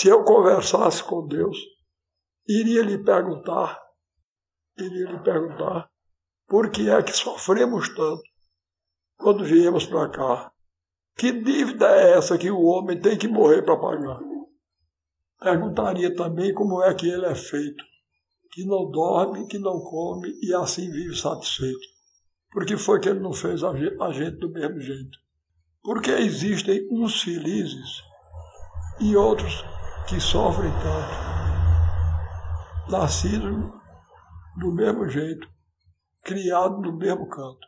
se eu conversasse com Deus, iria lhe perguntar, iria lhe perguntar, por que é que sofremos tanto quando viemos para cá? Que dívida é essa que o homem tem que morrer para pagar? Perguntaria também como é que ele é feito, que não dorme, que não come e assim vive satisfeito. Por que foi que ele não fez a gente do mesmo jeito? Porque existem uns felizes e outros que sofrem tanto, nascidos do mesmo jeito, criados no mesmo canto.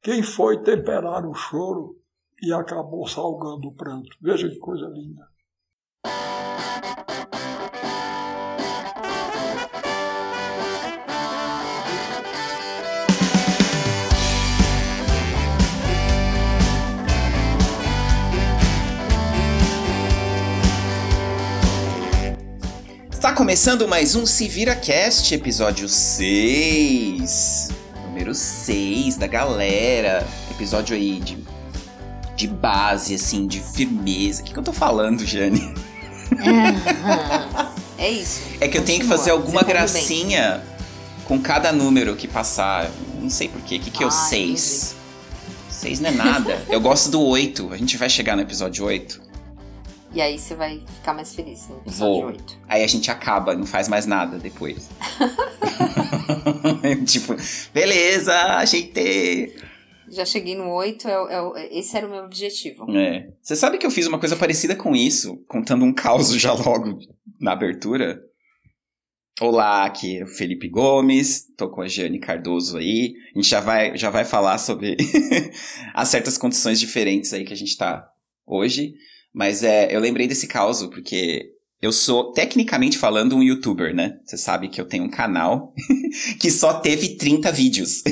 Quem foi temperar o choro e acabou salgando o pranto? Veja que coisa linda. Começando mais um Se Vira Cast, episódio 6. Número 6 da galera. Episódio aí de, de base, assim, de firmeza. O que, que eu tô falando, Jane? É isso. É que eu tenho que fazer alguma gracinha com cada número que passar. Não sei porquê. O que, que é o 6? 6 não é nada. eu gosto do 8. A gente vai chegar no episódio 8. E aí você vai ficar mais feliz no episódio Vou. 8. Aí a gente acaba, não faz mais nada depois. tipo, beleza, ajeitei. Já cheguei no 8, é, é esse era o meu objetivo. É. Você sabe que eu fiz uma coisa parecida com isso, contando um caos já logo na abertura? Olá, aqui é o Felipe Gomes, tô com a Jane Cardoso aí. A gente já vai, já vai falar sobre as certas condições diferentes aí que a gente tá hoje. Mas é, eu lembrei desse caos porque eu sou, tecnicamente falando, um youtuber, né? Você sabe que eu tenho um canal que só teve 30 vídeos.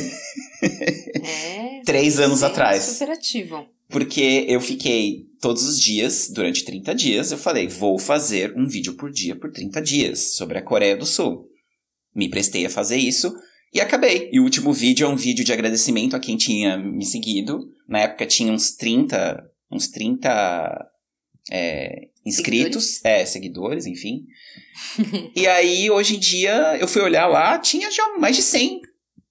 É, Três anos sim, atrás. Super ativo. Porque eu fiquei todos os dias, durante 30 dias, eu falei, vou fazer um vídeo por dia por 30 dias sobre a Coreia do Sul. Me prestei a fazer isso e acabei. E o último vídeo é um vídeo de agradecimento a quem tinha me seguido. Na época tinha uns 30, uns 30 é, inscritos, é, seguidores, enfim. e aí, hoje em dia, eu fui olhar lá, tinha já mais de 100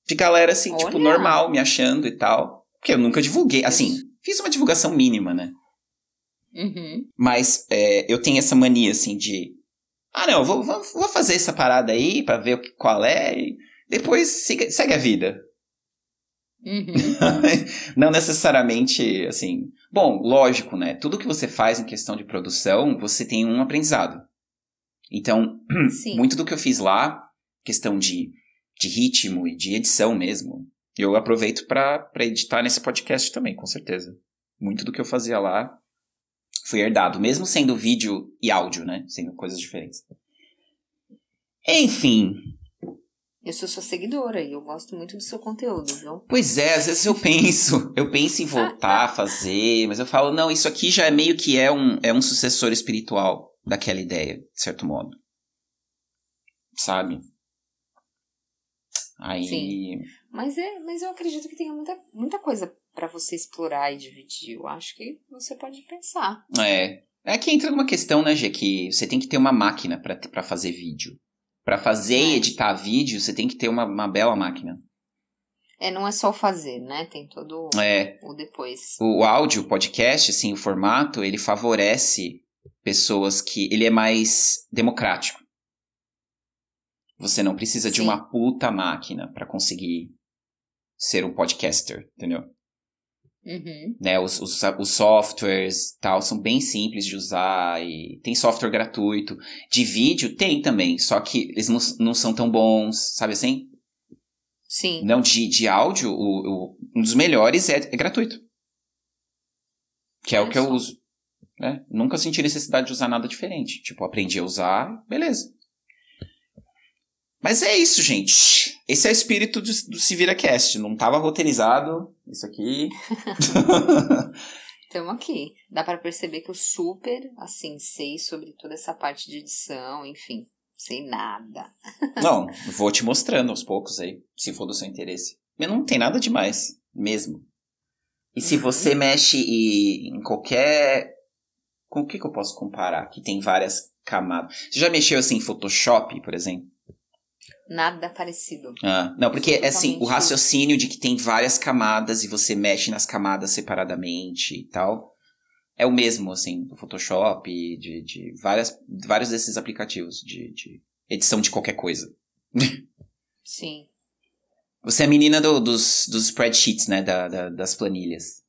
de galera, assim, tipo, Olha! normal, me achando e tal. Porque eu nunca divulguei, assim, fiz uma divulgação mínima, né? Uhum. Mas é, eu tenho essa mania, assim, de. Ah, não, vou, vou, fazer essa parada aí pra ver qual é. E depois siga- segue a vida. Uhum. não necessariamente, assim. Bom, lógico, né? Tudo que você faz em questão de produção, você tem um aprendizado. Então, Sim. muito do que eu fiz lá, questão de, de ritmo e de edição mesmo, eu aproveito pra editar nesse podcast também, com certeza. Muito do que eu fazia lá foi herdado, mesmo sendo vídeo e áudio, né? Sendo coisas diferentes. Enfim, Eu sou sua seguidora e eu gosto muito do seu conteúdo, viu? Pois é, às vezes eu penso, eu penso em voltar a fazer, mas eu falo, não, isso aqui já é meio que é um, é um sucessor espiritual daquela ideia, de certo modo. Sabe? Aí. Sim. Mas, é, mas eu acredito que tem muita, muita coisa pra você explorar e dividir. Eu acho que você pode pensar. É. É que entra numa questão, né, Gê, que você tem que ter uma máquina pra fazer vídeo. Pra fazer e É. editar vídeo, você tem que ter uma, uma bela máquina. É, não é só o fazer, né? Tem todo É. o depois. O áudio, o podcast, assim, o formato, ele favorece pessoas que. Ele é mais democrático. Você não precisa de Sim. uma puta máquina pra conseguir ser um podcaster, entendeu? Uhum. Né, os, os, os softwares tal são bem simples de usar e tem software gratuito. De vídeo tem também, só que eles não, não são tão bons, sabe assim? Sim. Não, de, de áudio, o, o- um dos melhores é, é gratuito. Que é o Olha que eu só. uso. né? Nunca senti necessidade de usar nada diferente. Tipo, aprendi a usar, beleza. Mas é isso, gente. Esse é o espírito do, do Se Vira Cast. Não tava roteirizado isso aqui. Estamos aqui. Dá pra perceber que eu super, assim, sei sobre toda essa parte de edição, enfim. Sei nada. Não, vou te mostrando aos poucos aí, se for do seu interesse. Mas não tem nada demais, mesmo. E se Uhum. você mexe e- em qualquer Com o que, que eu posso comparar? Que tem várias camadas. Você já mexeu assim em Photoshop, por exemplo? Nada parecido. Ah, não, porque Totalmente. assim, o raciocínio de que tem várias camadas e você mexe nas camadas separadamente e tal, é o mesmo, assim, do Photoshop, de, de várias, vários desses aplicativos de, de edição de qualquer coisa. Sim. Você é a menina do- dos, dos spreadsheets, né? Da, da- das planilhas.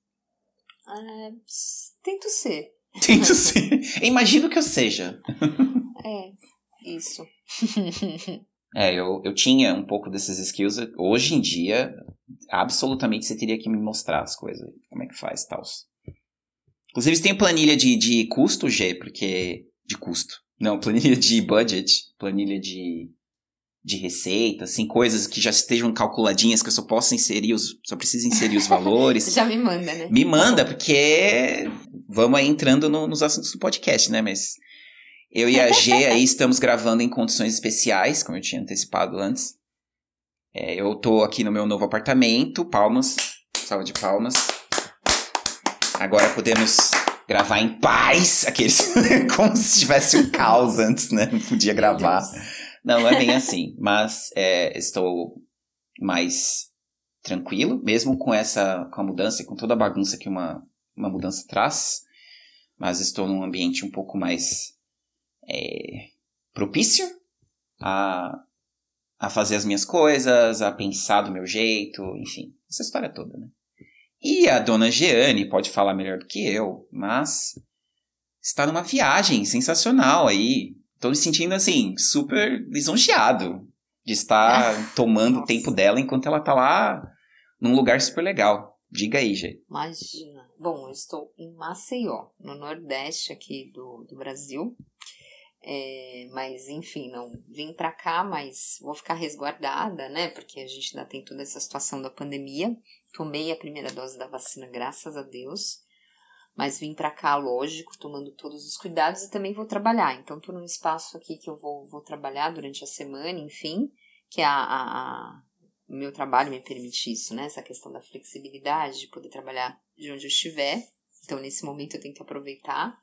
É, s- tento ser. Tento ser. Imagino que eu seja. É, isso. É, eu, eu tinha um pouco desses skills. Hoje em dia, absolutamente você teria que me mostrar as coisas. Como é que faz e tal. Inclusive, você tem planilha de, de custo, G, porque. De custo. Não, planilha de budget, planilha de, de receita, assim, coisas que já estejam calculadinhas, que eu só posso inserir os. Só preciso inserir os valores. Já me manda, né? Me manda, porque vamos aí entrando no- nos assuntos do podcast, né? Mas eu e a G aí estamos gravando em condições especiais, como eu tinha antecipado antes. É, eu tô aqui no meu novo apartamento, palmas, salva de palmas. Agora podemos gravar em paz, aqueles como se tivesse um caos antes, né? Não podia gravar. Não, não é bem assim. Mas é, estou mais tranquilo, mesmo com essa com a mudança e com toda a bagunça que uma, uma mudança traz. Mas estou num ambiente um pouco mais é, propício a, a fazer as minhas coisas, a pensar do meu jeito, enfim, essa história toda, né? E a dona Jeane pode falar melhor do que eu, mas está numa viagem sensacional aí. Tô me sentindo assim, super lisonjeado de estar tomando o tempo dela enquanto ela tá lá num lugar super legal. Diga aí, gente. Imagina. Bom, eu estou em Maceió, no Nordeste aqui do, do Brasil. É, mas, enfim, não vim pra cá, mas vou ficar resguardada, né? Porque a gente ainda tem toda essa situação da pandemia. Tomei a primeira dose da vacina, graças a Deus. Mas vim pra cá, lógico, tomando todos os cuidados e também vou trabalhar. Então, tô num espaço aqui que eu vou, vou trabalhar durante a semana, enfim, que a, a- o meu trabalho me permite isso, né? Essa questão da flexibilidade, de poder trabalhar de onde eu estiver. Então, nesse momento, eu tenho que aproveitar.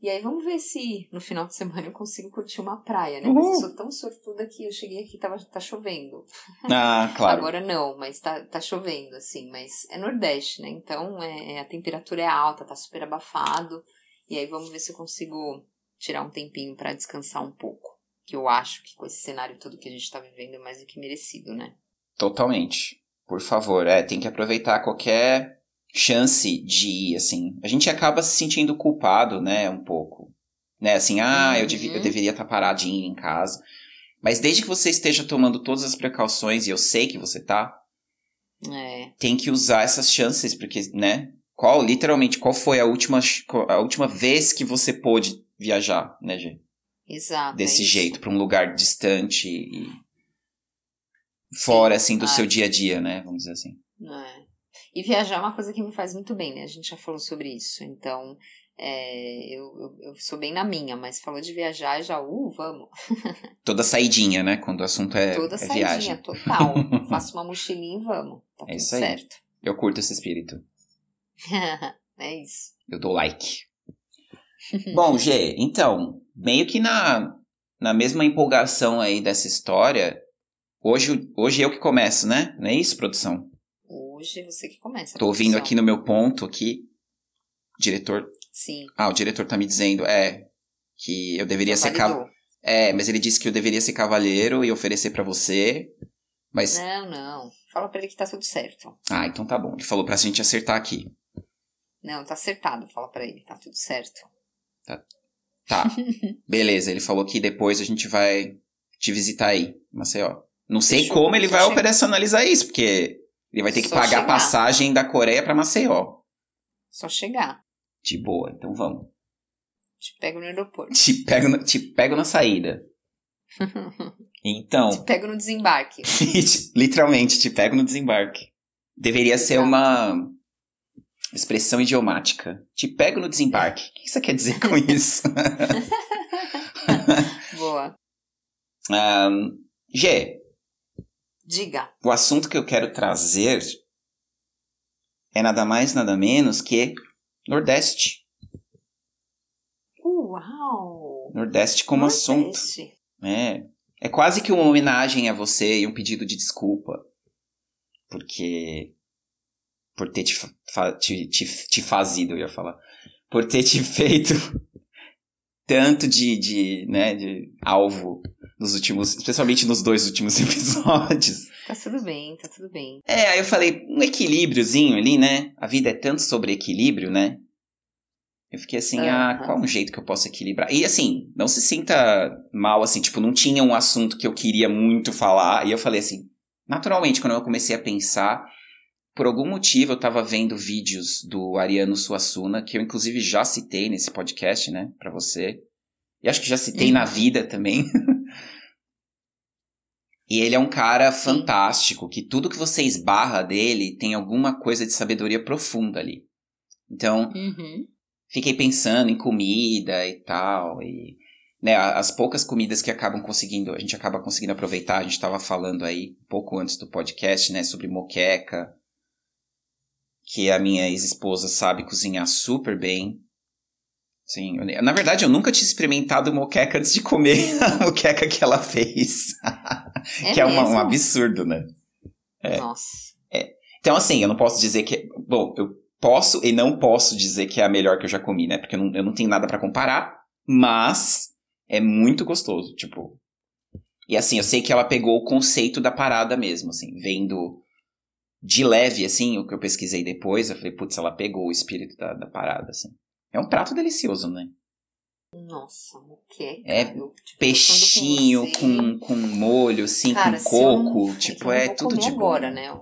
E aí, vamos ver se no final de semana eu consigo curtir uma praia, né? Mas eu sou tão sortuda que eu cheguei aqui e tava, tá chovendo. Ah, claro. Agora não, mas tá, tá chovendo, assim. Mas é Nordeste, né? Então, é, é- a temperatura é alta, tá super abafado. E aí, vamos ver se eu consigo tirar um tempinho pra descansar um pouco. Que eu acho que com esse cenário todo que a gente tá vivendo é mais do que merecido, né? Totalmente. Por favor, é, tem que aproveitar qualquer chance de ir, assim. A gente acaba se sentindo culpado, né, um pouco. Né, assim, ah, eu, devi- eu Uhum. deveria estar paradinho em casa. Mas desde que você esteja tomando todas as precauções, e eu sei que você tá, É. tem que usar essas chances, porque, né, qual, literalmente, qual foi a última, a última vez que você pôde viajar, né, gente? Exato. Desse é jeito, pra um lugar distante e fora, assim, do seu dia a dia, né, vamos dizer assim. É. E viajar é uma coisa que me faz muito bem, né? A gente já falou sobre isso. Então, é, eu, eu, eu sou bem na minha, mas falou de viajar já, uh, vamos. Toda saidinha, né? Quando o assunto é, Toda é saidinha, viagem. total. Faço uma mochilinha e vamos. Tá É tudo isso aí. certo. Eu curto esse espírito. é isso. Eu dou like. Bom, G, então, meio que na, na mesma empolgação aí dessa história, hoje, hoje eu que começo, né? Não é isso, produção? Hoje você que começa. Tô ouvindo aqui no meu ponto aqui. Diretor. Sim. Ah, o diretor tá me dizendo, é. Que eu deveria já ser. Ca... validou. É, mas ele disse que eu deveria ser cavalheiro e oferecer pra você. Mas. Não, não. Fala pra ele que tá tudo certo. Ah, então tá bom. Ele falou pra gente acertar aqui. Não, tá acertado. Fala pra ele, tá tudo certo. Tá. Beleza, ele falou que depois a gente vai te visitar aí, Maceió. Não sei Fechou. como ele vai operacionalizar isso, porque ele vai ter que Só pagar a chegar. passagem da Coreia pra Maceió. Só chegar. De boa, então vamos. Te pego no aeroporto. Te pego, na- te pego na saída. Então, Te pego no desembarque. literalmente, te pego no desembarque. Deveria ser Exato. uma expressão idiomática. Te pego no desembarque. O que você quer dizer com isso? Boa. G, Diga. o assunto que eu quero trazer é nada mais, nada menos que Nordeste. Uau! Nordeste como assunto. É. É quase que uma homenagem a você e um pedido de desculpa. Porque. Por ter te, fa te, te, te fazido, eu ia falar. Por ter te feito tanto de, de, né, de alvo nos últimos, especialmente nos dois últimos episódios. Tá tudo bem, tá tudo bem. É, aí eu falei, um equilíbriozinho ali, né? A vida é tanto sobre equilíbrio, né? Eu fiquei assim, uhum. ah, qual é um jeito que eu posso equilibrar? E assim, não se sinta mal, assim, tipo, não tinha um assunto que eu queria muito falar. E eu falei assim, naturalmente, quando eu comecei a pensar, por algum motivo eu tava vendo vídeos do Ariano Suassuna, que eu inclusive já citei nesse podcast, né, pra você. E acho que já citei uhum. na vida também. e ele é um cara Sim. fantástico, que tudo que você esbarra dele tem alguma coisa de sabedoria profunda ali. Então, uhum fiquei pensando em comida e tal. E, né, as poucas comidas que acabam conseguindo, a gente acaba conseguindo aproveitar, a gente estava falando aí pouco antes do podcast, né, sobre moqueca, que a minha ex-esposa sabe cozinhar super bem. Sim, na verdade eu nunca tinha experimentado moqueca antes de comer a moqueca que ela fez. É que é uma, um absurdo, né? É. Nossa. É. Então, assim, eu não posso dizer que. Bom, eu posso e não posso dizer que é a melhor que eu já comi, né? Porque eu não, eu não tenho nada para comparar, mas é muito gostoso, tipo. E assim, eu sei que ela pegou o conceito da parada mesmo, assim, vendo de leve, assim, o que eu pesquisei depois, eu falei, putz, ela pegou o espírito da, da parada, assim. É um prato delicioso, né? Nossa, o que é? tipo, peixinho com, com, com molho, assim, Cara, com coco, não, tipo, é tudo de agora, bom. né?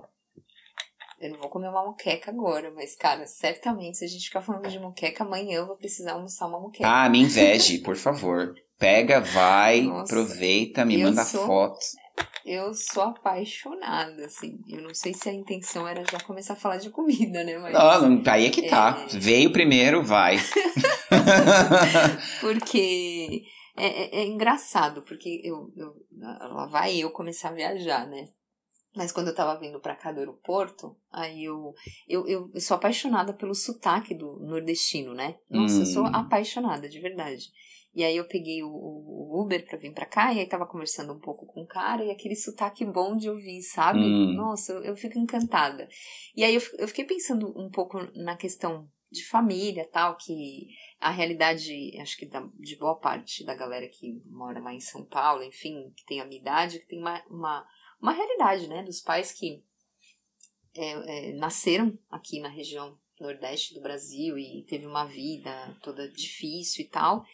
Eu não vou comer uma moqueca agora, mas, cara, certamente se a gente ficar falando de moqueca, amanhã eu vou precisar almoçar uma moqueca. Ah, me inveje, por favor. Pega, vai, Nossa, aproveita, me manda sou, foto. Eu sou apaixonada, assim. Eu não sei se a intenção era já começar a falar de comida, né? Mas, não, aí é que tá. É... Veio primeiro, vai. porque é, é, é, engraçado, porque eu, eu, lá vai eu começar a viajar, né? Mas quando eu tava vindo pra cá do aeroporto, aí eu, eu, eu, eu sou apaixonada pelo sotaque do nordestino, né? Nossa, hum. eu sou hum. apaixonada, de verdade. E aí eu peguei o, o, Uber pra vir pra cá, e aí tava conversando um pouco com o cara, e aquele sotaque bom de ouvir, sabe? Hum. Nossa, eu, eu, fico encantada. E aí eu, eu fiquei pensando um pouco na questão de família tal, que a realidade, acho que da, de boa parte da galera que mora lá em São Paulo, enfim, que tem a minha idade, que tem uma, uma uma realidade, né, dos pais que é, é, nasceram aqui na região nordeste do Brasil e teve uma vida toda difícil e tal.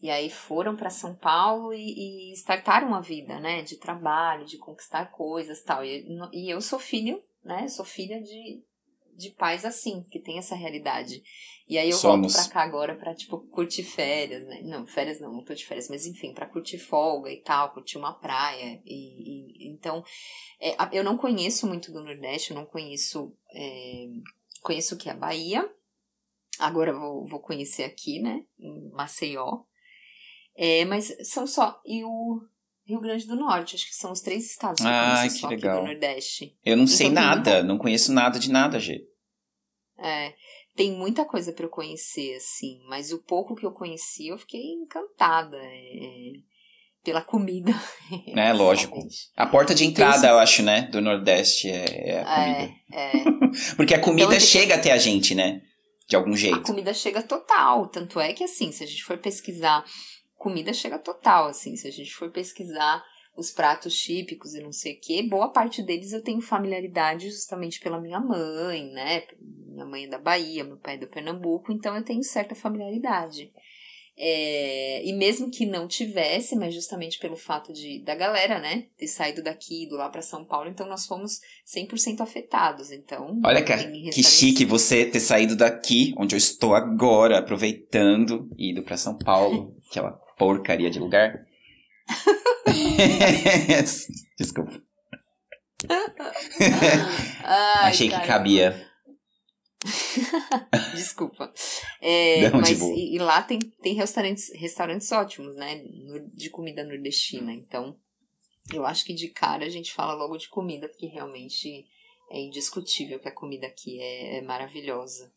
E aí foram para São Paulo e, e startaram a vida, né, de trabalho, de conquistar coisas tal. E, e eu sou filho, né, sou filha de, de pais assim, que tem essa realidade. E aí eu Somos. volto pra cá agora pra, tipo, curtir férias, né? Não, férias não, não tô de férias, mas enfim, pra curtir folga e tal, curtir uma praia. E, e então, é, eu não conheço muito do Nordeste, eu não conheço. É, conheço o que é a Bahia. Agora vou, vou conhecer aqui, né? Em Maceió. É, mas são só. E o Rio Grande do Norte, acho que são os três estados que ah, eu que legal. do Nordeste. Eu não então, sei nada, não conheço nada de nada, Gê. É, tem muita coisa para eu conhecer, assim, mas o pouco que eu conheci eu fiquei encantada é, pela comida. É, lógico. A porta de entrada, eu acho, né, do Nordeste é, é a comida. É, é. Porque a comida então, chega até a gente, né? De algum jeito. A comida chega total. Tanto é que, assim, se a gente for pesquisar comida chega total, assim. Se a gente for pesquisar os pratos típicos e não sei o que, boa parte deles eu tenho familiaridade justamente pela minha mãe, né? Minha mãe é da Bahia, meu pai é do Pernambuco, então eu tenho certa familiaridade. É, e mesmo que não tivesse, mas justamente pelo fato de da galera, né, ter saído daqui, ido lá para São Paulo, então nós fomos 100% afetados. Então, olha que, que chique você ter saído daqui, onde eu estou agora, aproveitando e ido para São Paulo, aquela porcaria de lugar. Desculpa. Ai, Achei que cabia. Desculpa. É, Não, mas e, e, lá tem, tem restaurantes, restaurantes ótimos, né? De comida nordestina. Então, eu acho que de cara a gente fala logo de comida, porque realmente é indiscutível que a comida aqui é, é maravilhosa.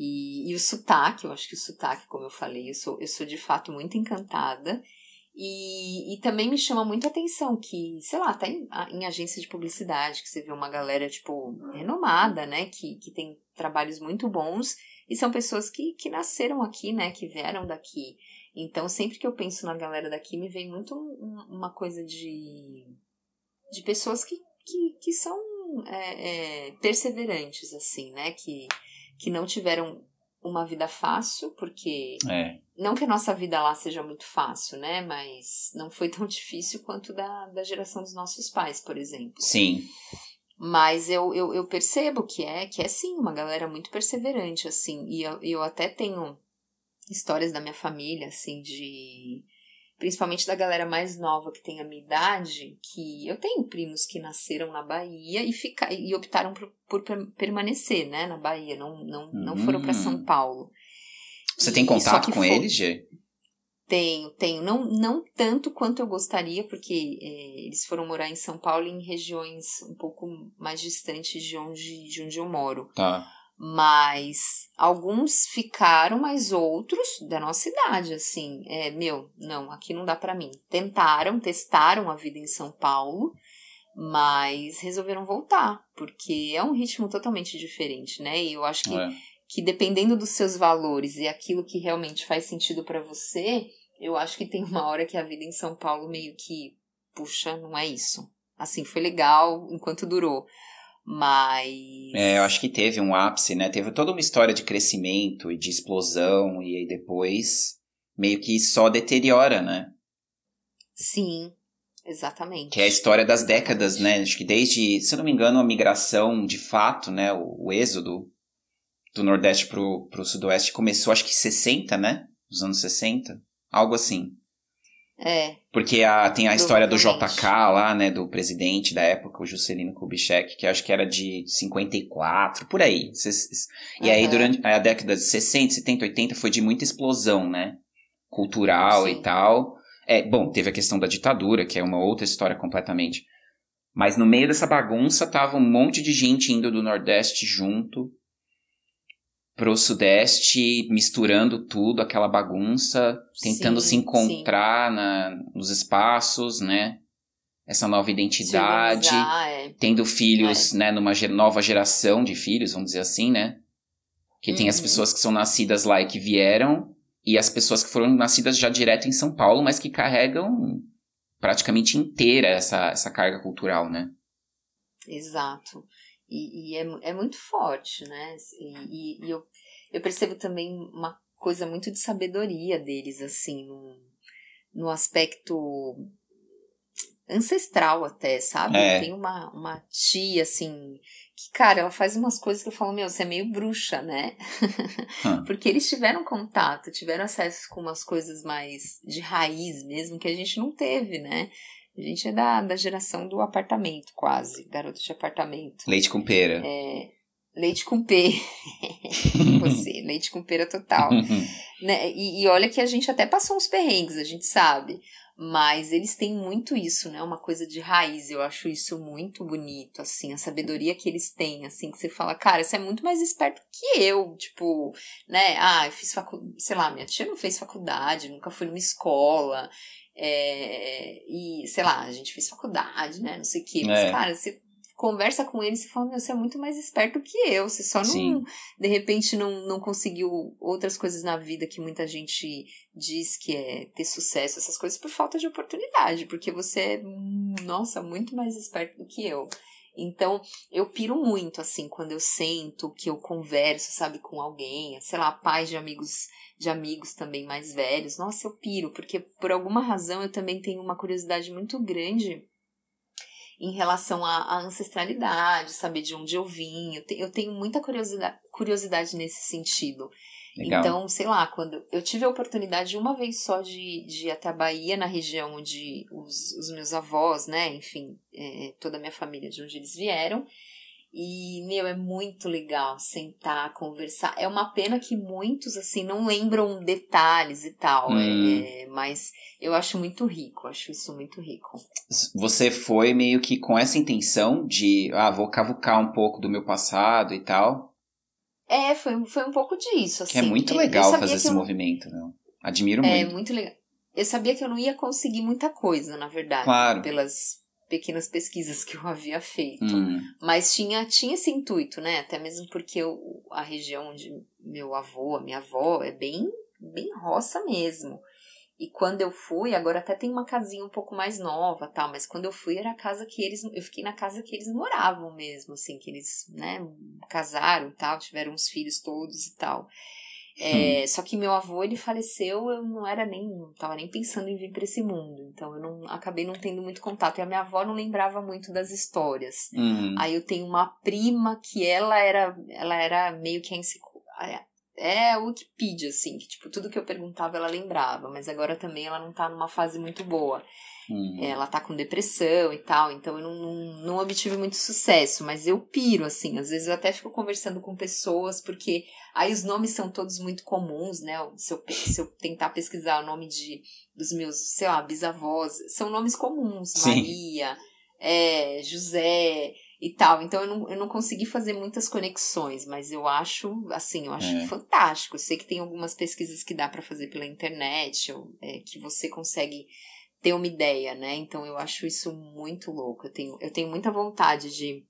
E, e o sotaque, eu acho que o sotaque, como eu falei, eu sou, eu sou de fato muito encantada. E, e também me chama muito a atenção que, sei lá, tá em, em agência de publicidade, que você vê uma galera, tipo, renomada, né? Que, que tem trabalhos muito bons e são pessoas que, que nasceram aqui, né? Que vieram daqui. Então, sempre que eu penso na galera daqui, me vem muito uma coisa de, de pessoas que, que, que são é, é, perseverantes, assim, né? Que, que não tiveram uma vida fácil, porque é. não que a nossa vida lá seja muito fácil, né? Mas não foi tão difícil quanto da, da geração dos nossos pais, por exemplo. Sim. Mas eu, eu, eu percebo que é, que é sim uma galera muito perseverante, assim. E eu, eu até tenho histórias da minha família, assim, de principalmente da galera mais nova que tem a minha idade, que eu tenho primos que nasceram na Bahia e, fica, e optaram por, por permanecer, né, na Bahia, não, não, não hum. foram para São Paulo. Você e, tem contato com eles, Gê? Tenho, tenho. Não, não tanto quanto eu gostaria, porque é, eles foram morar em São Paulo em regiões um pouco mais distantes de onde, de onde eu moro. Tá. Mas alguns ficaram, mas outros da nossa idade, assim, é, meu, não, aqui não dá para mim. Tentaram, testaram a vida em São Paulo, mas resolveram voltar, porque é um ritmo totalmente diferente, né? E eu acho que, é. que dependendo dos seus valores e aquilo que realmente faz sentido para você, eu acho que tem uma hora que a vida em São Paulo meio que, puxa, não é isso. Assim, foi legal enquanto durou. Mas. É, eu acho que teve um ápice, né? Teve toda uma história de crescimento e de explosão, e aí depois meio que só deteriora, né? Sim, exatamente. Que é a história das décadas, né? Acho que desde, se eu não me engano, a migração de fato, né? O, o êxodo do Nordeste pro, pro Sudoeste começou, acho que 60, né? Nos anos 60. Algo assim. É. Porque a, tem a história do JK lá, né, do presidente da época, o Juscelino Kubitschek, que acho que era de 54, por aí. E uhum. aí, durante a década de 60, 70, 80, foi de muita explosão, né? Cultural Sim. e tal. É, bom, teve a questão da ditadura, que é uma outra história completamente. Mas no meio dessa bagunça tava um monte de gente indo do Nordeste junto pro Sudeste, misturando tudo, aquela bagunça, tentando sim, se encontrar na, nos espaços, né? Essa nova identidade, é. tendo filhos, é. né, numa nova geração de filhos, vamos dizer assim, né? Que uhum. tem as uhum. pessoas que são nascidas lá e que vieram, e as pessoas que foram nascidas já direto em São Paulo, mas que carregam praticamente inteira essa, essa carga cultural, né? Exato. E, e é, é muito forte, né? E, e, eu, eu percebo também uma coisa muito de sabedoria deles, assim, no, no aspecto ancestral até, sabe? É. Tem uma, uma tia, assim, que, cara, ela faz umas coisas que eu falo, meu, você é meio bruxa, né? Hum. Porque eles tiveram contato, tiveram acesso com umas coisas mais de raiz mesmo, que a gente não teve, né? A gente é da, da geração do apartamento, quase. Garoto de apartamento. Leite com pera. É, leite com P. Você, leite com pera total. né? E, e, olha que a gente até passou uns perrengues, a gente sabe. Mas eles têm muito isso, né? Uma coisa de raiz. Eu acho isso muito bonito, assim. A sabedoria que eles têm, assim. Que você fala, cara, você é muito mais esperto que eu. Tipo, né? Ah, eu fiz faculdade. Sei lá, minha tia não fez faculdade, nunca fui numa escola. É, e, sei lá, a gente fez faculdade, né? Não sei o quê. Mas, é. cara, você conversa com ele e você fala, você é muito mais esperto que eu. Você só não, Sim. de repente, não, não conseguiu outras coisas na vida que muita gente diz que é ter sucesso, essas coisas, por falta de oportunidade. Porque você é, nossa, muito mais esperto do que eu. Então, eu piro muito, assim, quando eu sento, que eu converso, sabe, com alguém, sei lá, pais de amigos, de amigos também mais velhos. Nossa, eu piro, porque por alguma razão eu também tenho uma curiosidade muito grande em relação à, à ancestralidade, saber de onde eu vim. Eu, te, eu tenho muita curiosidade, curiosidade nesse sentido. Legal. Então, sei lá, quando eu tive a oportunidade uma vez só de, de ir até a Bahia, na região onde os, os meus avós, né, enfim, é, toda a minha família de onde eles vieram, e, meu, é muito legal sentar, conversar. É uma pena que muitos, assim, não lembram detalhes e tal. Hum. É, mas eu acho muito rico, acho isso muito rico. Você foi meio que com essa intenção de, ah, vou cavucar um pouco do meu passado e tal? É, foi, foi um pouco disso, assim. Que é muito legal fazer esse movimento, né? Admiro é, muito. É, muito legal. Eu sabia que eu não ia conseguir muita coisa, na verdade. Claro. Pelas pequenas pesquisas que eu havia feito. Hum. Mas tinha, tinha esse intuito, né? Até mesmo porque eu, a região onde meu avô, a minha avó, é bem, bem roça mesmo. E quando eu fui, agora até tem uma casinha um pouco mais nova, tal, mas quando eu fui era a casa que eles, eu fiquei na casa que eles moravam mesmo, assim, que eles, né, casaram, tal, tiveram os filhos todos e tal. É, só que meu avô, ele faleceu, eu não era nem, não tava nem pensando em vir para esse mundo. Então eu não acabei não tendo muito contato. E a minha avó não lembrava muito das histórias. Hum. Aí eu tenho uma prima que ela era, ela era meio que a é a Wikipedia, assim, que tipo, tudo que eu perguntava ela lembrava, mas agora também ela não tá numa fase muito boa. Hum. Ela tá com depressão e tal, então eu não, não, não obtive muito sucesso, mas eu piro, assim, às vezes eu até fico conversando com pessoas, porque aí os nomes são todos muito comuns, né? Se eu, se eu tentar pesquisar o nome de, dos meus, sei lá, bisavós, são nomes comuns, Sim. Maria, é, José, e tal. Então eu não, eu não consegui fazer muitas conexões, mas eu acho, assim, eu acho É. fantástico. Eu sei que tem algumas pesquisas que dá para fazer pela internet, ou, é, que você consegue ter uma ideia, né? Então eu acho isso muito louco. Eu tenho, eu tenho muita vontade de,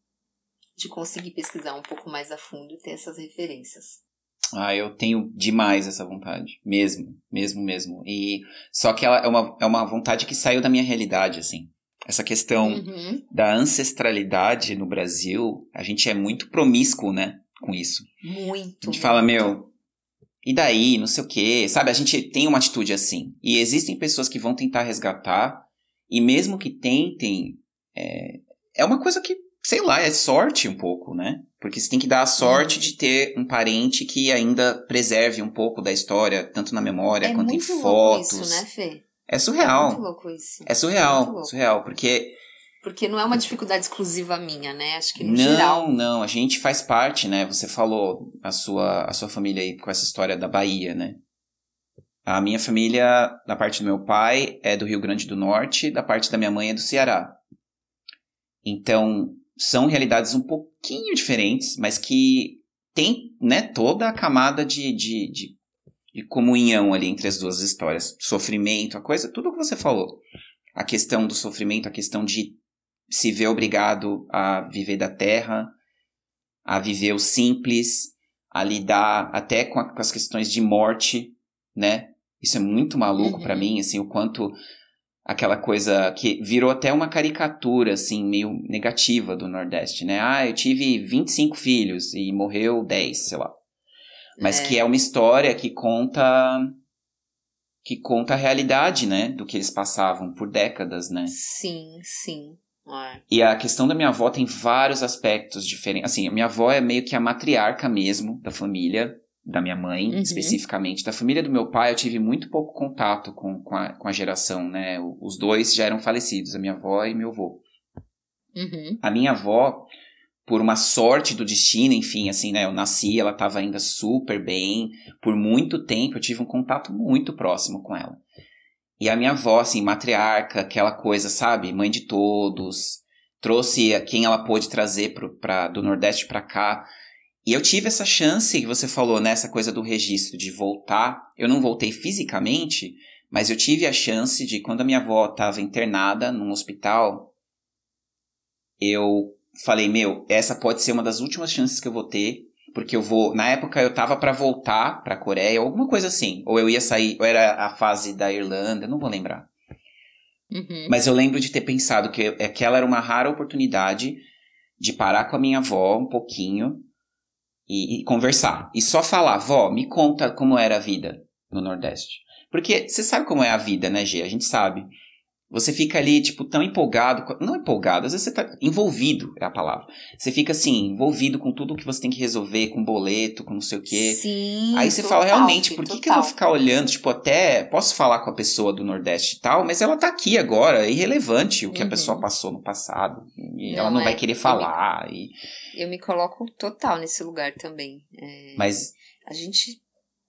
de conseguir pesquisar um pouco mais a fundo e ter essas referências. Ah, eu tenho demais essa vontade. Mesmo, mesmo, mesmo. E só que ela é uma, é uma vontade que saiu da minha realidade, assim. Essa questão Uhum. da ancestralidade no Brasil, a gente é muito promíscuo, né? Com isso. Muito. A gente fala, meu, e daí, não sei o quê, sabe? A gente tem uma atitude assim. E existem pessoas que vão tentar resgatar, e mesmo que tentem, é, é uma coisa que, sei lá, é sorte um pouco, né? Porque você tem que dar a sorte de ter um parente que ainda preserve um pouco da história, tanto na memória É quanto em fotos. isso, né, Fê? É É surreal. muito louco isso. É surreal, surreal, porque Porque não é uma dificuldade exclusiva minha, né? Acho que no não, geral. não, a gente faz parte, né? Você falou a sua, a sua família aí com essa história da Bahia, né? A minha família, da parte do meu pai, é do Rio Grande do Norte, da parte da minha mãe é do Ceará. Então, são realidades um pouquinho diferentes, mas que tem, né, toda a camada de, de, de, de comunhão ali entre as duas histórias. Sofrimento, a coisa, tudo o que você falou. A questão do sofrimento, a questão de se ver obrigado a viver da terra, a viver o simples, a lidar até com, a- com as questões de morte, né? Isso é muito maluco Uhum. pra mim, assim, o quanto aquela coisa que virou até uma caricatura, assim, meio negativa do Nordeste, né? Ah, eu tive 25 filhos e morreu 10, sei lá. Mas É. que é uma história que conta que conta a realidade, né, do que eles passavam por décadas, né? Sim, sim. É. E a questão da minha avó tem vários aspectos diferentes. Assim, a minha avó é meio que a matriarca mesmo da família, da minha mãe, Uhum. especificamente. Da família do meu pai, eu tive muito pouco contato com, com, a, com a geração, né? Os dois já eram falecidos, a minha avó e meu avô. Uhum. A minha avó, por uma sorte do destino, enfim, assim, né? Eu nasci, ela estava ainda super bem. Por muito tempo eu tive um contato muito próximo com ela. E a minha avó, assim, matriarca, aquela coisa, sabe? Mãe de todos. Trouxe quem ela pôde trazer pro, pra, do Nordeste pra cá. E eu tive essa chance que você falou, né? Essa coisa do registro, de voltar. Eu não voltei fisicamente, mas eu tive a chance de, quando a minha avó estava internada num hospital, eu falei, meu, essa pode ser uma das últimas chances que eu vou ter, porque eu vou, na época eu tava pra voltar pra Coreia, alguma coisa assim, ou eu ia sair, ou era a fase da Irlanda, não vou lembrar. Uhum. Mas eu lembro de ter pensado que aquela era uma rara oportunidade de parar com a minha avó um pouquinho e, e conversar. E só falar, vó, me conta como era a vida no Nordeste. Porque você sabe como é a vida, né, Gê? A gente sabe. Você fica ali, tipo, tão empolgado. Não empolgado, às vezes você tá envolvido, é a palavra. Você fica, assim, envolvido com tudo que você tem que resolver, com boleto, com não sei o quê. Sim. Aí você total, fala, realmente, por que, que eu vou ficar olhando? Tipo, até posso falar com a pessoa do Nordeste e tal, mas ela tá aqui agora, é irrelevante o que a Uhum. pessoa passou no passado. E Não, ela não é, vai querer eu me- falar. e- Eu me coloco total nesse lugar também. É, Mas A gente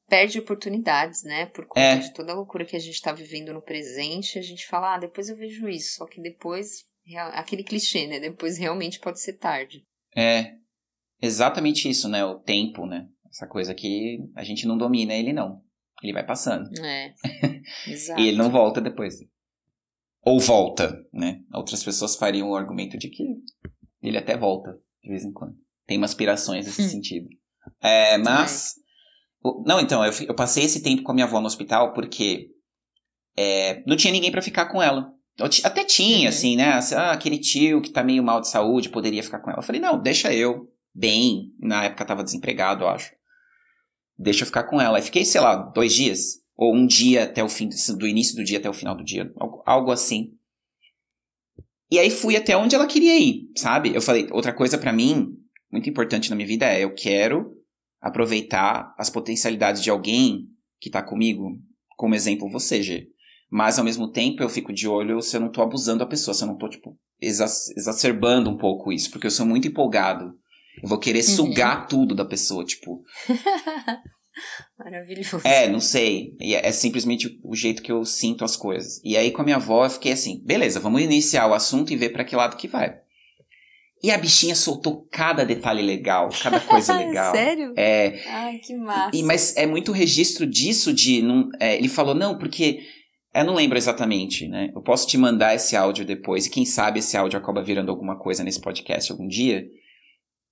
perde oportunidades, né? Por conta É. de toda a loucura que a gente tá vivendo no presente. A gente fala, ah, depois eu vejo isso. Só que depois, aquele clichê, né? Depois realmente pode ser tarde. é exatamente isso, né? O tempo, né? Essa coisa que a gente não domina ele, não. Ele vai passando. É. Exato. E ele não volta depois. Ou volta, né? Outras pessoas fariam o argumento de que ele até volta, de vez em quando. Tem umas aspirações nesse Hum. sentido. É, mas. o- Não, então, eu, eu passei esse tempo com a minha avó no hospital porque é, não tinha ninguém pra ficar com ela. Até tinha, Uhum. assim, né? Assim, Ah, aquele tio que tá meio mal de saúde poderia ficar com ela. Eu falei, não, deixa eu. Bem. Na época tava desempregado, eu acho. Deixa eu ficar com ela. Aí fiquei, sei lá, dois dias. Ou um dia até o fim, do início do dia até o final do dia. Algo, algo assim. E aí fui até onde ela queria ir, sabe? Eu falei, outra coisa pra mim, muito importante na minha vida é, eu quero aproveitar as potencialidades de alguém que tá comigo, como exemplo você, G. Mas ao mesmo tempo eu fico de olho se eu não tô abusando da pessoa, se eu não tô, tipo, exa- exacerbando um pouco isso, porque eu sou muito empolgado. Eu vou querer Uhum. sugar tudo da pessoa, tipo, Maravilhoso. é, não sei. É, é simplesmente o jeito que eu sinto as coisas. E aí com a minha avó eu fiquei assim, beleza, vamos iniciar o assunto e ver pra que lado que vai. E a bichinha soltou cada detalhe legal, cada coisa legal. Sério? É, Ai, que massa. e, mas é muito registro disso de. Não, é, ele falou, não, porque. Eu não lembro exatamente, né? Eu posso te mandar esse áudio depois, e quem sabe esse áudio acaba virando alguma coisa nesse podcast algum dia.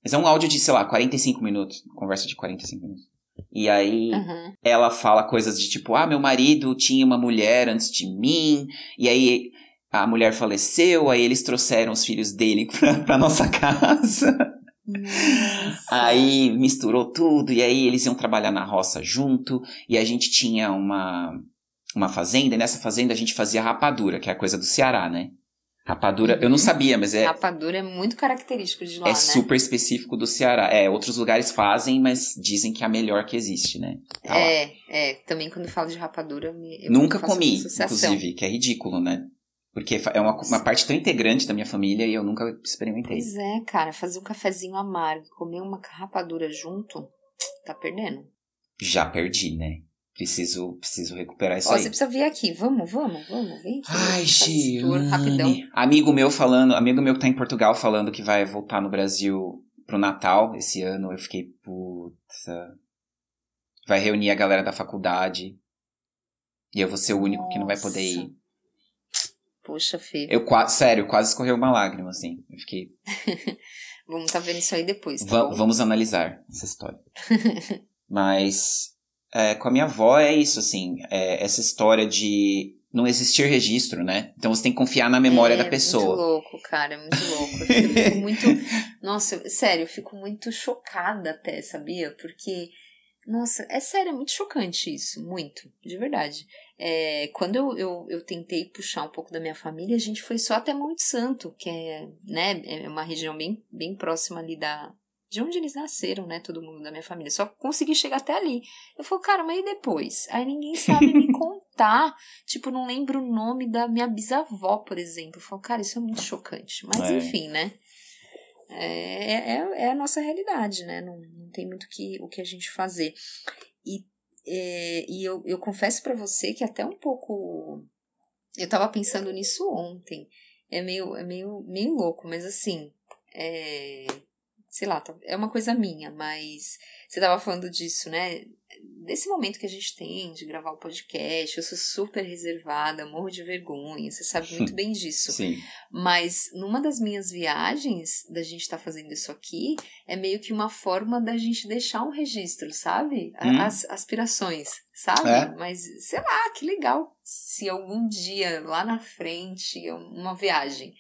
Mas é um áudio de, sei lá, 45 minutos. Conversa de 45 minutos. E aí Aham. ela fala coisas de tipo, ah, meu marido tinha uma mulher antes de mim, e aí a mulher faleceu, aí eles trouxeram os filhos dele pra, pra nossa casa. Nossa. Aí misturou tudo, e aí eles iam trabalhar na roça junto, e a gente tinha uma, uma fazenda, e nessa fazenda a gente fazia rapadura, que é a coisa do Ceará, né? Rapadura, eu não Uhum. sabia, mas é, Rapadura é muito característico de lá, é né? super específico do Ceará. É, outros lugares fazem, mas dizem que é a melhor que existe, né? Tá lá. É, é. Também quando falo de rapadura, eu Nunca comi, inclusive, que é ridículo, né? Porque é uma, uma parte tão integrante da minha família e eu nunca experimentei. Pois é, cara, fazer um cafezinho amargo, comer uma rapadura junto, tá perdendo. Já perdi, né? Preciso, preciso recuperar isso Ó, aí. você precisa vir aqui. Vamos, vamos, vamos. Vem aqui. Ai, Giane. rapidão. Amigo meu falando, amigo meu que tá em Portugal falando que vai voltar no Brasil pro Natal esse ano. Eu fiquei, puta. Vai reunir a galera da faculdade. E eu vou ser o único que não vai poder ir. Poxa, Fê. Eu quase, sério, quase escorreu uma lágrima, assim. Eu fiquei, Vamos tá vendo isso aí depois, tá Va- bom? vamos analisar essa história. Mas é, com a minha avó é isso, assim, é, essa história de não existir registro, né? Então você tem que confiar na memória é, da pessoa. Muito louco, cara, é muito louco. Eu fico, muito. Nossa, sério, eu fico muito chocada até, sabia? Porque, nossa, é sério, é muito chocante isso, muito, de verdade. É, quando eu, eu, eu tentei puxar um pouco da minha família, a gente foi só até Monte Santo, que é, né, é uma região bem, bem próxima ali da. De onde eles nasceram, né? Todo mundo da minha família. Só consegui chegar até ali. Eu falo, cara, mas e depois? Aí ninguém sabe me contar. Tipo, não lembro o nome da minha bisavó, por exemplo. Eu falo, cara, isso é muito chocante. Mas É. enfim, né? É, é, é a nossa realidade, né? Não, não tem muito que, o que a gente fazer. E, é, e eu, eu confesso pra você que até um pouco. Eu tava pensando nisso ontem. É meio, é meio, meio louco, mas assim. É, sei lá, tá- é uma coisa minha, mas você tava falando disso, né? Desse momento que a gente tem de gravar o podcast, eu sou super reservada, morro de vergonha, você sabe muito bem disso. Sim. Mas numa das minhas viagens, da gente estar fazendo isso aqui, é meio que uma forma da gente deixar um registro, sabe? Hum. As aspirações, sabe? É. Mas, sei lá, que legal se algum dia, lá na frente, uma viagem,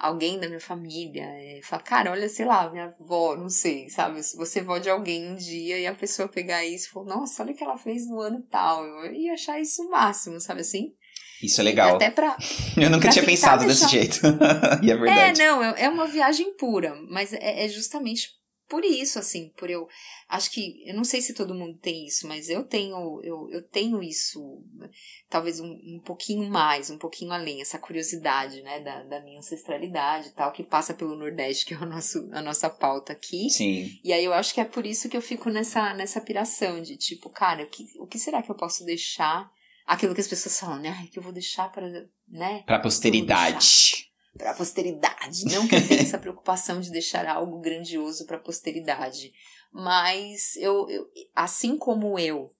alguém da minha família é, fala, cara, olha, sei lá, minha avó, não sei, sabe? Se você é vó de alguém um dia e a pessoa pegar isso e falar, nossa, olha o que ela fez no ano tal. Eu ia achar isso o máximo, sabe assim? Isso é legal. Até pra, Eu nunca pra tinha pensado desse deixar- jeito. e é é, verdade. não, é é uma viagem pura, mas é, é justamente por isso, assim, por eu. Acho que. Eu não sei se todo mundo tem isso, mas eu tenho, eu, eu tenho isso, talvez um, um pouquinho mais, um pouquinho além, essa curiosidade, né, da, da minha ancestralidade e tal, que passa pelo Nordeste, que é o nosso, a nossa pauta aqui. Sim. E aí eu acho que é por isso que eu fico nessa, nessa piração de tipo, cara, o que, o que será que eu posso deixar? Aquilo que as pessoas falam, né? Que eu vou deixar para, né? Pra posteridade. Para a posteridade. Não que eu tenha essa preocupação de deixar algo grandioso para a posteridade, Mas eu, eu, assim como eu,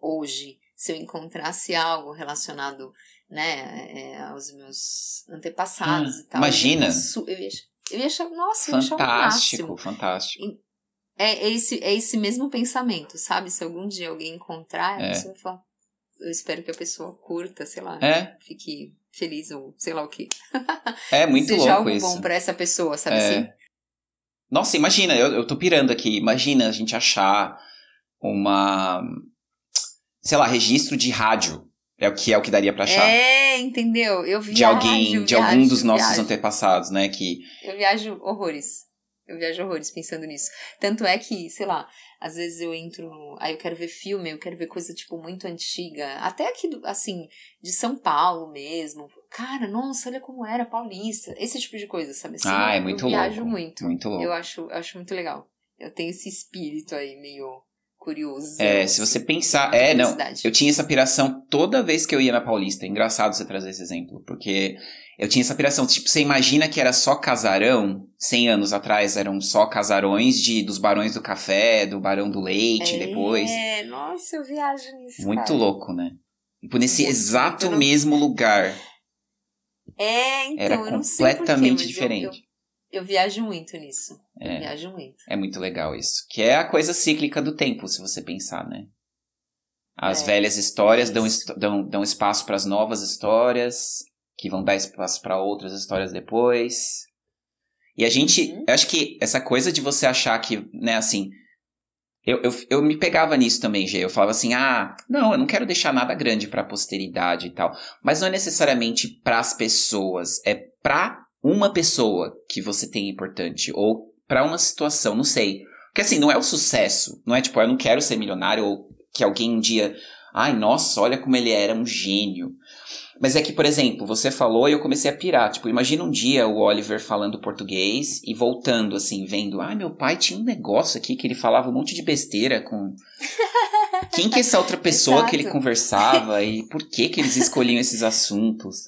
hoje, se eu encontrasse algo relacionado né, é, aos meus antepassados Hum, e tal. imagina. Eu ia, eu ia, achar, nossa, eu ia achar o Fantástico, máximo. fantástico. É, é, esse, é esse mesmo pensamento, sabe? Se algum dia alguém encontrar, a É. pessoa falar, eu espero que a pessoa curta, sei lá, É, fique feliz ou sei lá o que. é muito Seja louco algo isso. bom pra essa pessoa, sabe É. assim? Nossa, imagina, eu, eu tô pirando aqui. Imagina a gente achar uma. Sei lá, registro de rádio. É o que é o que daria pra achar. É, entendeu? Eu viajo, de alguém, eu de algum viajo, dos nossos viajo. antepassados, né? Que. Eu viajo horrores. Eu viajo horrores pensando nisso. Tanto é que, sei lá, às vezes eu entro no. Aí eu quero ver filme, eu quero ver coisa, tipo, muito antiga. Até aqui, do- assim, de São Paulo mesmo. Cara, nossa, olha como era paulista. Esse tipo de coisa, sabe? Assim, Ah, é muito eu viajo louco. muito. Muito louco. Eu acho, eu acho muito legal. Eu tenho esse espírito aí, meio curioso. É, se você pensar. É, não. Eu tinha essa piração toda vez que eu ia na Paulista. É engraçado você trazer esse exemplo, porque eu tinha essa piração. Tipo, você imagina que era só casarão? 100 anos atrás eram só casarões de dos Barões do Café, do Barão do Leite, depois. É, nossa, eu viajo nisso. Muito cara. louco, né? Tipo, nesse exato eu não- mesmo lugar. É, então, Era eu sei porquê, completamente mas eu- diferente. Eu, eu viajo muito nisso. Eu É. viajo muito. É muito legal isso. Que é a coisa cíclica do tempo, se você pensar, né? As É, velhas histórias dão, dão, dão espaço para as novas histórias, que vão dar espaço para outras histórias depois. E a gente, Uhum. eu acho que essa coisa de você achar que, né, assim. Eu, eu, eu me pegava nisso também, Gê. Eu falava assim: ah, não, eu não quero deixar nada grande pra posteridade e tal. Mas não é necessariamente pras pessoas, é pra uma pessoa que você tem importante. Ou pra uma situação, não sei. Porque assim, não é o sucesso. Não é tipo, eu não quero ser milionário ou que alguém um dia. Ai, nossa, olha como ele era um gênio. Mas é que, por exemplo, você falou e eu comecei a pirar. Tipo, imagina um dia o Oliver falando português e voltando, assim, vendo. Ai, meu pai tinha um negócio aqui que ele falava um monte de besteira com. Quem que é essa outra pessoa que ele Exato. conversava e por que que eles escolhiam esses assuntos?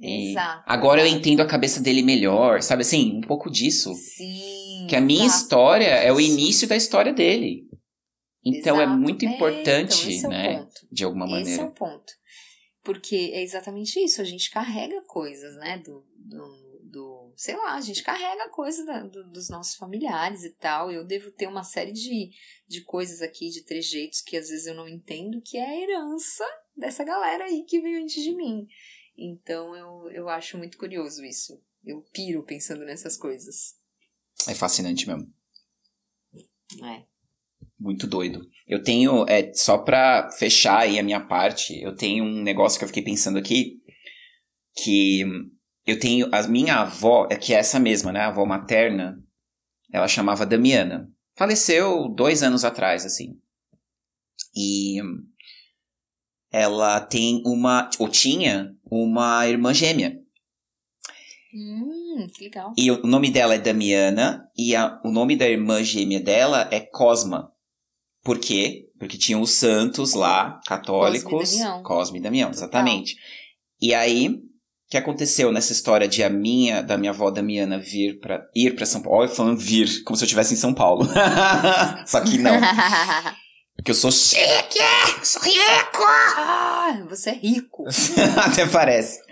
E Exato. agora eu exato. entendo a cabeça dele melhor, sabe assim? Um pouco disso. Sim. Que a minha exato. história é o início da história dele. Então é Exato. muito É, importante, então, é o né? ponto. De alguma Esse é maneira. o ponto. Porque é exatamente isso, a gente carrega coisas, né? Do, do, do- sei lá, a gente carrega coisas da- do- dos nossos familiares e tal. Eu devo ter uma série de, de coisas aqui, de trejeitos que às vezes eu não entendo, que é a herança dessa galera aí que veio antes de mim. Então eu, eu acho muito curioso isso. Eu piro pensando nessas coisas. É fascinante mesmo. É. Muito doido. Eu tenho, é, só pra fechar aí a minha parte, eu tenho um negócio que eu fiquei pensando aqui, que eu tenho, a minha avó, é que é essa mesma, né, a avó materna, ela chamava Damiana. Faleceu dois anos atrás, assim. E ela tem uma, ou tinha, uma irmã gêmea. Hum, que legal. E o nome dela é Damiana e a- o nome da irmã gêmea dela é Cosma. Por quê? Porque tinham os santos lá, católicos. Cosme e Damião. Cosme e Damião, Total. exatamente. E aí, o que aconteceu nessa história de a minha, da minha avó Damiana vir para ir para São Paulo? Olha, eu falando vir, como se eu estivesse em São Paulo. Só que não, porque eu sou chique, sou rico. ah, você é rico. Até parece.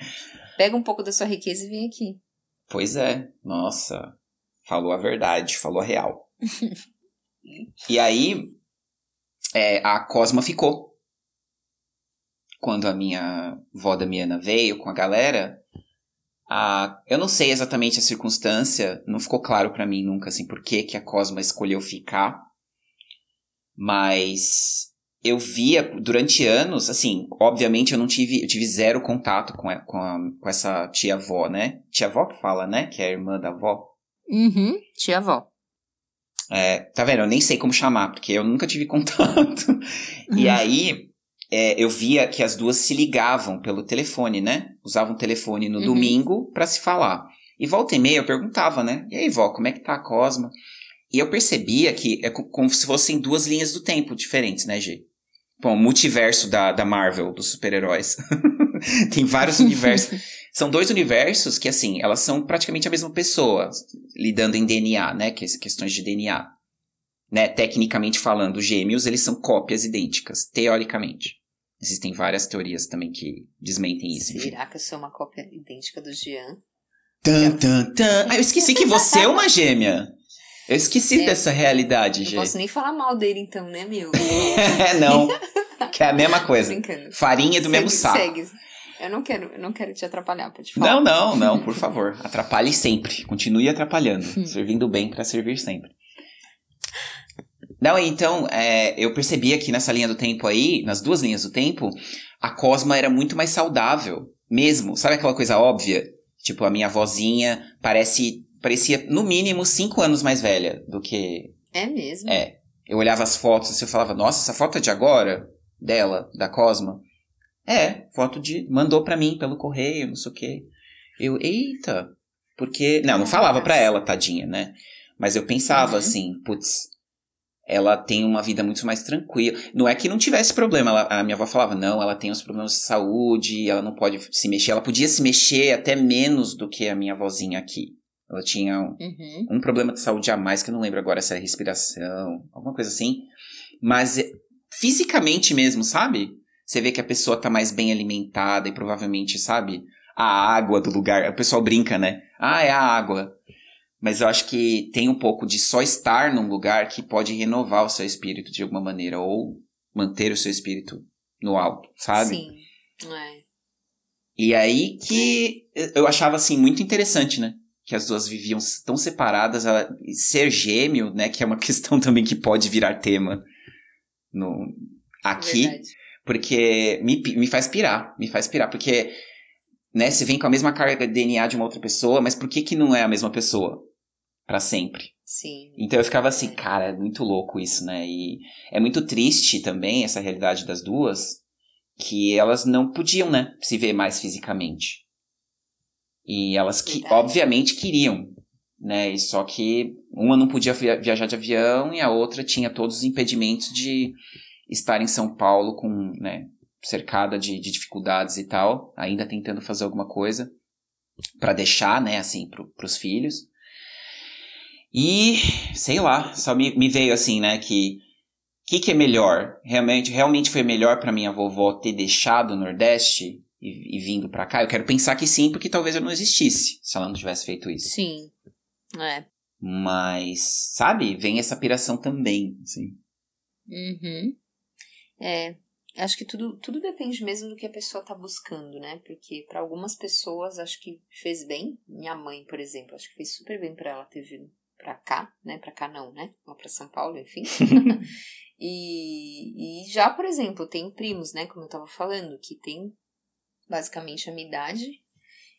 Pega um pouco da sua riqueza e vem aqui. Pois é, nossa, falou a verdade, falou a real. e aí, é, a Cosma ficou. Quando a minha vó Damiana veio com a galera, a, eu não sei exatamente a circunstância, não ficou claro pra mim nunca assim por que, que a Cosma escolheu ficar, mas eu via durante anos, assim, obviamente eu não tive, eu tive zero contato com, a- com, a- com essa tia-avó, né? Tia-avó que fala, né? Que é a irmã da avó. Uhum. Tia avó. É, tá vendo? Eu nem sei como chamar, porque eu nunca tive contato. E Uhum. aí, é, eu via que as duas se ligavam pelo telefone, né? Usavam o telefone no Uhum. domingo pra se falar. E volta e meia eu perguntava, né? E aí, vó, como é que tá a Cosma? E eu percebia que é co- como se fossem duas linhas do tempo diferentes, né, G? Bom, o multiverso da, da Marvel, dos super-heróis. Tem vários universos. São dois universos que, assim, elas são praticamente a mesma pessoa, lidando em DNA, né? Que, questões de DNA. né, tecnicamente falando, gêmeos, eles são cópias idênticas, teoricamente. Existem várias teorias também que desmentem isso. enfim. Será que eu sou uma cópia idêntica do Jean? Tan, tan, tan. Ah, eu esqueci que você é uma gêmea. Eu esqueci É. dessa realidade, Não Gê. posso nem falar mal dele então, né, meu? não. Que é a mesma coisa. Farinha do mesmo saco. Segue. Eu não quero, eu não quero te atrapalhar, pode falar. Não, não, não, por favor. Atrapalhe sempre. Continue atrapalhando. servindo bem pra servir sempre. Não, então, é, eu percebi aqui nessa linha do tempo aí, nas duas linhas do tempo, a Cosma era muito mais saudável. Mesmo. Sabe aquela coisa óbvia? Tipo, a minha vozinha parece, parecia, no mínimo, cinco anos mais velha do que É mesmo? É. Eu olhava as fotos e eu falava, nossa, essa foto é de agora? Dela, da Cosma? É, foto de. Mandou pra mim pelo correio, não sei o quê. Eu, eita. Porque. Não, não falava pra ela, tadinha, né? Mas eu pensava Uhum. assim, putz, ela tem uma vida muito mais tranquila. Não é que não tivesse problema. Ela- a minha avó falava, não, ela tem uns problemas de saúde, ela não pode se mexer. Ela podia se mexer até menos do que a minha vozinha aqui. Ela tinha um, Uhum. um problema de saúde a mais, que eu não lembro agora se é respiração, alguma coisa assim. Mas é, fisicamente mesmo, sabe? Você vê que a pessoa tá mais bem alimentada e provavelmente, sabe? A água do lugar. O pessoal brinca, né? Ah, é a água. Mas eu acho que tem um pouco de só estar num lugar que pode renovar o seu espírito de alguma maneira, ou manter o seu espírito no alto, sabe? Sim. É. E aí que eu achava assim muito interessante, né? Que as duas viviam tão separadas, ela- ser gêmeo, né? Que é uma questão também que pode virar tema no aqui, Verdade. Porque me, me faz pirar, me faz pirar, porque né? Você vem com a mesma carga de DNA de uma outra pessoa, mas por que que não é a mesma pessoa Pra sempre? Sim. Então eu ficava assim, cara, é muito louco isso, né? E é muito triste também essa realidade das duas, que elas não podiam, né, se ver mais fisicamente. E elas que, Verdade. obviamente, queriam, né? E só que uma não podia via- viajar de avião e a outra tinha todos os impedimentos de estar em São Paulo com, né, cercada de, de dificuldades e tal, ainda tentando fazer alguma coisa pra deixar, né, assim, pro, pros filhos. E, sei lá, só me, me veio assim, né, que o que, que é melhor? Realmente, realmente foi melhor pra minha vovó ter deixado o Nordeste e, e vindo pra cá? Eu quero pensar que sim, porque talvez eu não existisse se ela não tivesse feito isso. Sim. É. Mas, sabe, vem essa piração também, assim. Uhum. É. Acho que tudo, tudo depende mesmo do que a pessoa tá buscando, né? Porque para algumas pessoas acho que fez bem. Minha mãe, por exemplo, acho que fez super bem para ela ter vindo pra cá, né? Pra cá não, né? Lá pra São Paulo, enfim. e, e já, por exemplo, tem primos, né? Como eu tava falando, que tem basicamente a minha idade.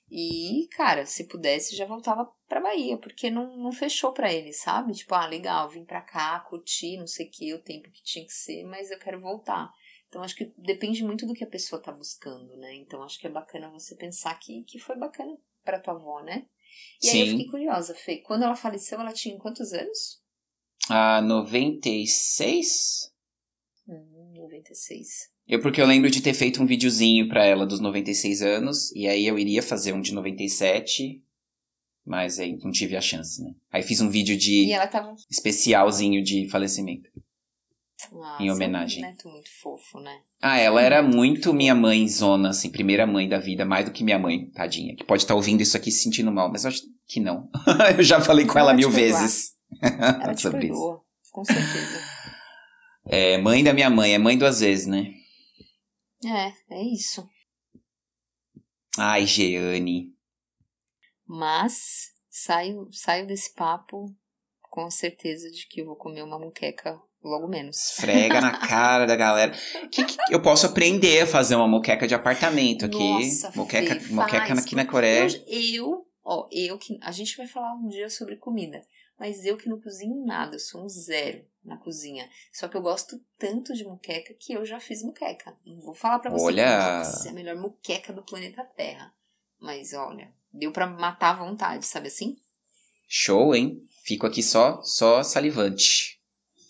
E, cara, se pudesse, já voltava pra Bahia, porque não, não fechou pra ele, sabe? Tipo, ah, legal, vim pra cá, curti, não sei o que, o tempo que tinha que ser, mas eu quero voltar. Então, acho que depende muito do que a pessoa tá buscando, né? Então, acho que é bacana você pensar que, que foi bacana pra tua avó, né? E aí eu Sim. fiquei curiosa, Fê. Quando ela faleceu, ela tinha quantos anos? A 96? Hum, 96. Eu porque eu lembro de ter feito um videozinho pra ela dos 96 anos, e aí eu iria fazer um de 97, mas aí não tive a chance, né? Aí fiz um vídeo de tava. especialzinho de falecimento. Ah, Em é um homenagem. neto muito fofo, né? Ah, ela era muito minha mãe zona, assim, primeira mãe da vida, mais do que minha mãe, tadinha, que pode estar ouvindo isso aqui se sentindo mal, mas eu acho que não. eu já falei com ela Ela mil vezes Ela te sobre isso. com certeza. É, mãe da minha mãe, é mãe duas vezes, né? É, é isso. Ai, Jeane. Mas saio, saio desse papo com certeza de que eu vou comer uma muqueca logo menos. Esfrega na cara da galera. Que, que- eu posso aprender a fazer uma moqueca de apartamento aqui. Nossa, moqueca Fê, moqueca faz, aqui na Coreia. Eu, ó, eu que. A gente vai falar um dia sobre comida, mas eu que não cozinho nada, eu sou um zero na cozinha. Só que eu gosto tanto de muqueca que eu já fiz muqueca. Não vou falar pra você Olha! que é a melhor muqueca do planeta Terra. Mas olha, deu pra matar à vontade, sabe assim? Show, hein? Fico aqui só, só salivante.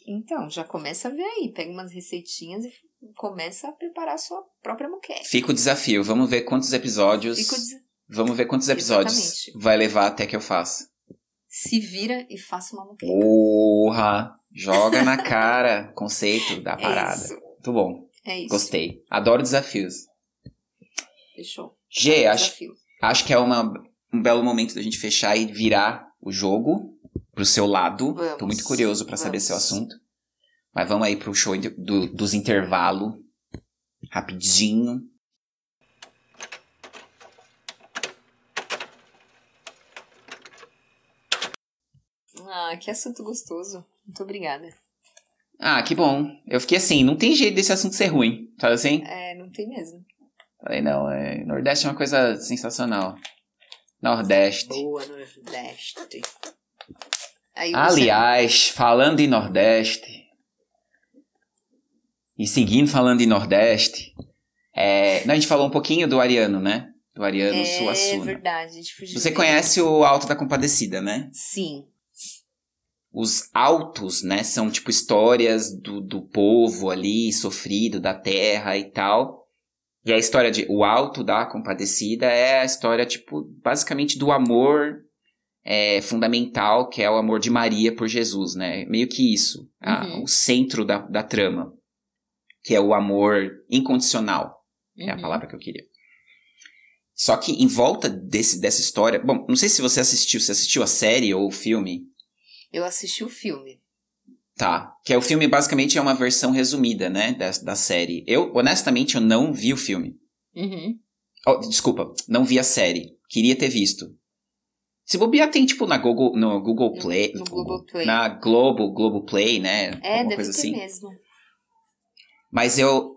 Então, já começa a ver aí, pega umas receitinhas e começa a preparar a sua própria muqueca. Fica o desafio. Vamos ver quantos episódios. Des- Vamos ver quantos episódios Exatamente. vai levar até que eu faça. Se vira e faça uma muqueca. Porra! Joga na cara conceito da parada. É. Muito bom. É isso. Gostei. Adoro desafios. Fechou. G, É acho, desafio. Acho que é uma, um belo momento da gente fechar e virar o jogo pro seu lado. Vamos. Tô muito curioso pra saber seu assunto. Mas vamos aí pro show do- dos intervalos. Rapidinho. Ah, que assunto gostoso. Muito obrigada. Ah, que bom. Eu fiquei assim, não tem jeito desse assunto ser ruim. Sabe assim? É, não tem mesmo. Falei, não, é, Nordeste é uma coisa sensacional. Nordeste. Boa Nordeste. Aí você- Aliás, falando em Nordeste, e seguindo falando em Nordeste, é, não, a gente falou um pouquinho do Ariano, né? Do Ariano é Suassuna. verdade, a gente fugiu Você conhece o Alto da Compadecida, né? Sim. Os autos, né, são tipo histórias do, do povo ali, sofrido, da terra e tal. E a história de O Alto da Compadecida é a história, tipo, basicamente do amor é, fundamental, que é o amor de Maria por Jesus, né? Meio que isso, a- Uhum. o centro da, da trama, que é o amor incondicional, é a Uhum. palavra que eu queria. Só que em volta desse, dessa história, bom, não sei se você assistiu, você assistiu a série ou o filme, Eu assisti o filme. Tá. Que é o filme basicamente é uma versão resumida, né? Da, da série. Eu, honestamente, eu não vi o filme. Uhum. Oh, desculpa, não vi a série. Queria ter visto. Se bobear, tem tipo na Google, no Google No- Play. no Globoplay. Na Globo, Globo Play, né? É, Alguma deve coisa ter assim. mesmo. Mas eu.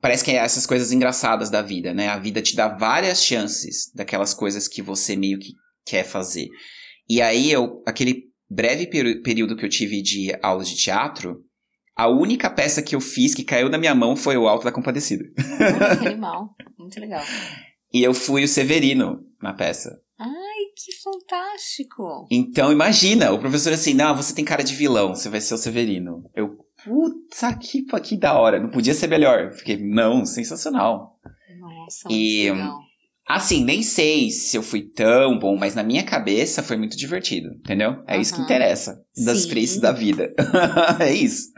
Parece que é essas coisas engraçadas da vida, né? A vida te dá várias chances daquelas coisas que você meio que quer fazer. E aí eu, aquele breve período que eu tive de aulas de teatro, a única peça que eu fiz que caiu na minha mão foi o Alto da Compadecida. Que animal. Muito legal. E eu fui o Severino na peça. Ai, que fantástico. Então imagina, o professor assim, não, você tem cara de vilão, você vai ser o Severino. Eu, puta que, que da hora, não podia ser melhor. Fiquei, não, sensacional. Nossa, E- legal. Assim, nem sei se eu fui tão bom, mas na minha cabeça foi muito divertido, entendeu? É isso que interessa das experiências da vida. é isso.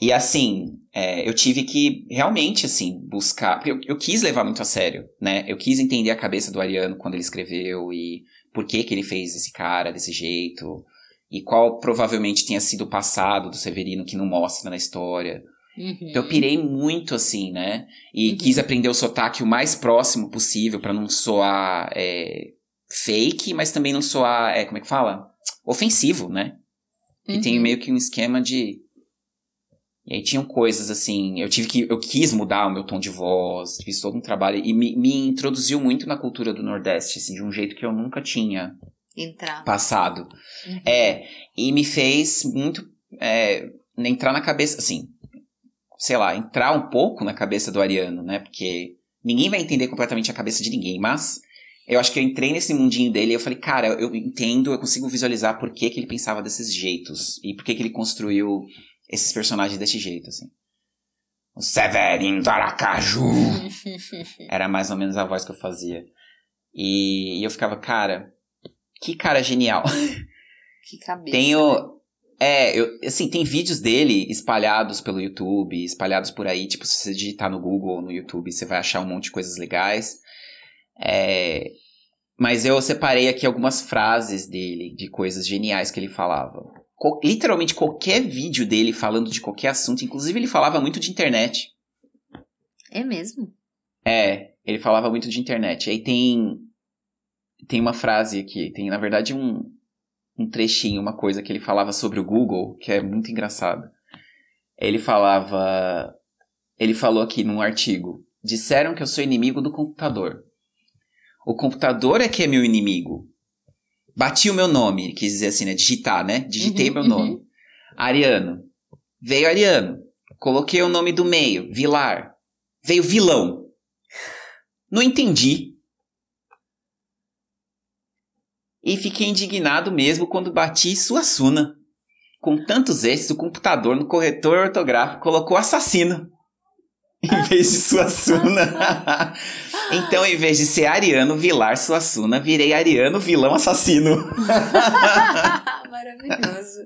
E assim, é, eu tive que realmente, assim, buscar. porque Eu, eu quis levar muito a sério, né? Eu quis entender a cabeça do Ariano quando ele escreveu e por que, que ele fez esse cara desse jeito. E qual provavelmente tenha sido o passado do Severino que não mostra na história. Uhum. Então eu pirei muito assim, né? E Uhum. quis aprender o sotaque o mais próximo possível pra não soar é, fake, mas também não soar, é, como é que fala? Ofensivo, né? E tem Uhum. meio que um esquema de. E aí tinham coisas assim, eu tive que. Eu quis mudar o meu tom de voz, fiz todo um trabalho e me, me introduziu muito na cultura do Nordeste, assim, de um jeito que eu nunca tinha Entrar. passado. Uhum. É, e me fez muito é, entrar na cabeça, assim, sei lá, entrar um pouco na cabeça do Ariano, né? Porque ninguém vai entender completamente a cabeça de ninguém, mas eu acho que eu entrei nesse mundinho dele e eu falei, cara, eu entendo, eu consigo visualizar por que, que ele pensava desses jeitos e por que, que ele construiu esses personagens desse jeito, assim. O Severino do Aracaju! Era mais ou menos a voz que eu fazia. E, e eu ficava, cara, que cara genial. que cabeça. Tenho. É, eu, assim, tem vídeos dele espalhados pelo YouTube, espalhados por aí. Tipo, se você digitar no Google ou no YouTube, você vai achar um monte de coisas legais. É, mas eu separei aqui algumas frases dele, de coisas geniais que ele falava. Co- literalmente qualquer vídeo dele falando de qualquer assunto, inclusive ele falava muito de internet. É mesmo? É, ele falava muito de internet. Aí tem tem uma frase aqui, tem na verdade um, um trechinho, uma coisa que ele falava sobre o Google, que é muito engraçado. Ele falava, ele falou aqui num artigo, disseram que eu sou inimigo do computador. O computador é que é meu inimigo. Bati o meu nome, quis dizer assim, né? Digitar, né? Digitei Uhum, meu nome. Ariano. Veio Ariano. Coloquei o nome do meio, Vilar. Veio vilão. Não entendi. E fiquei indignado mesmo quando bati Suassuna. Com tantos esses, o computador no corretor ortográfico colocou assassino. Em vez de Suassuna. então, em vez de ser Ariano Vilar Suassuna, virei Ariano Vilão Assassino. Maravilhoso.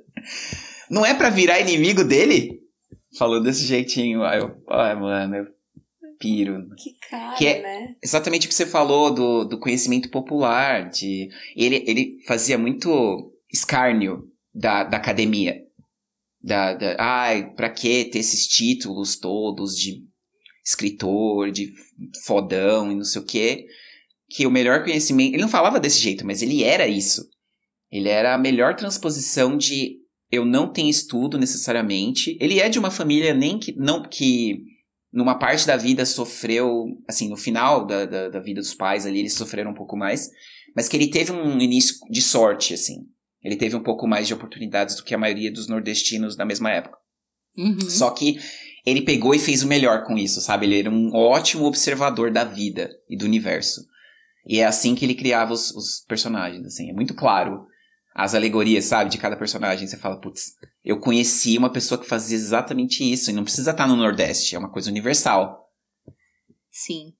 Não é pra virar inimigo dele? Falou desse jeitinho. Aí eu, ai, mano, eu piro. Que cara, Que é- né? Exatamente o que você falou do, do conhecimento popular. De, ele, ele fazia muito escárnio da, da academia. Da, da, ai, pra que ter esses títulos todos de escritor, de fodão e não sei o quê? Que o melhor conhecimento. Ele não falava desse jeito, mas ele era isso. Ele era a melhor transposição de eu não tenho estudo necessariamente. Ele é de uma família nem que. não que numa parte da vida sofreu, assim, no final da, da, da vida dos pais ali, eles sofreram um pouco mais, mas que ele teve um início de sorte, assim. Ele teve um pouco mais de oportunidades do que a maioria dos nordestinos da mesma época. Uhum. Só que ele pegou e fez o melhor com isso, sabe? Ele era um ótimo observador da vida e do universo. E é assim que ele criava os, os personagens, assim. É muito claro as alegorias, sabe? De cada personagem. Você fala, putz, eu conheci uma pessoa que fazia exatamente isso. E não precisa estar no Nordeste, é uma coisa universal, Sim.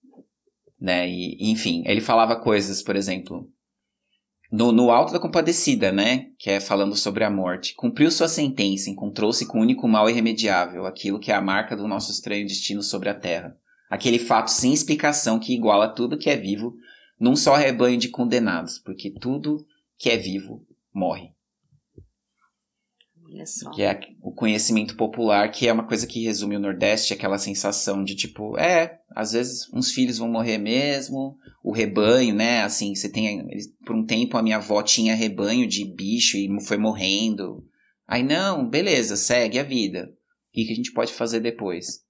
né? E, enfim, ele falava coisas, por exemplo... No, no Alto da Compadecida, né? Que é falando sobre a morte. Cumpriu sua sentença, encontrou-se com o único mal irremediável, aquilo que é a marca do nosso estranho destino sobre a terra. Aquele fato sem explicação que iguala tudo que é vivo num só rebanho de condenados, porque tudo que é vivo morre. Olha só. Que é o conhecimento popular, que é uma coisa que resume o Nordeste, aquela sensação de tipo, é, às vezes uns filhos vão morrer mesmo, o rebanho, né? Assim, você tem. Por um tempo a minha avó tinha rebanho de bicho e foi morrendo. Aí, não, beleza, segue a vida. O que, que a gente pode fazer depois?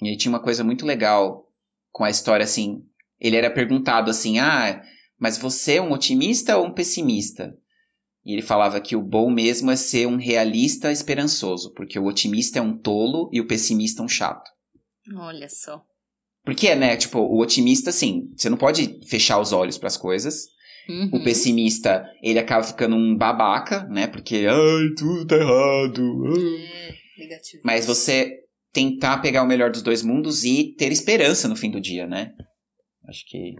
E aí tinha uma coisa muito legal com a história assim. Ele era perguntado assim: ah, mas você é um otimista ou um pessimista? E ele falava que o bom mesmo é ser um realista esperançoso, porque o otimista é um tolo e o pessimista um chato. Olha só. Porque, né, tipo, o otimista, assim, você não pode fechar os olhos para as coisas. Uhum. O pessimista, ele acaba ficando um babaca, né, porque, ai, tudo tá errado. ai." É, negativo. Mas você tentar pegar o melhor dos dois mundos e ter esperança no fim do dia, né? Acho que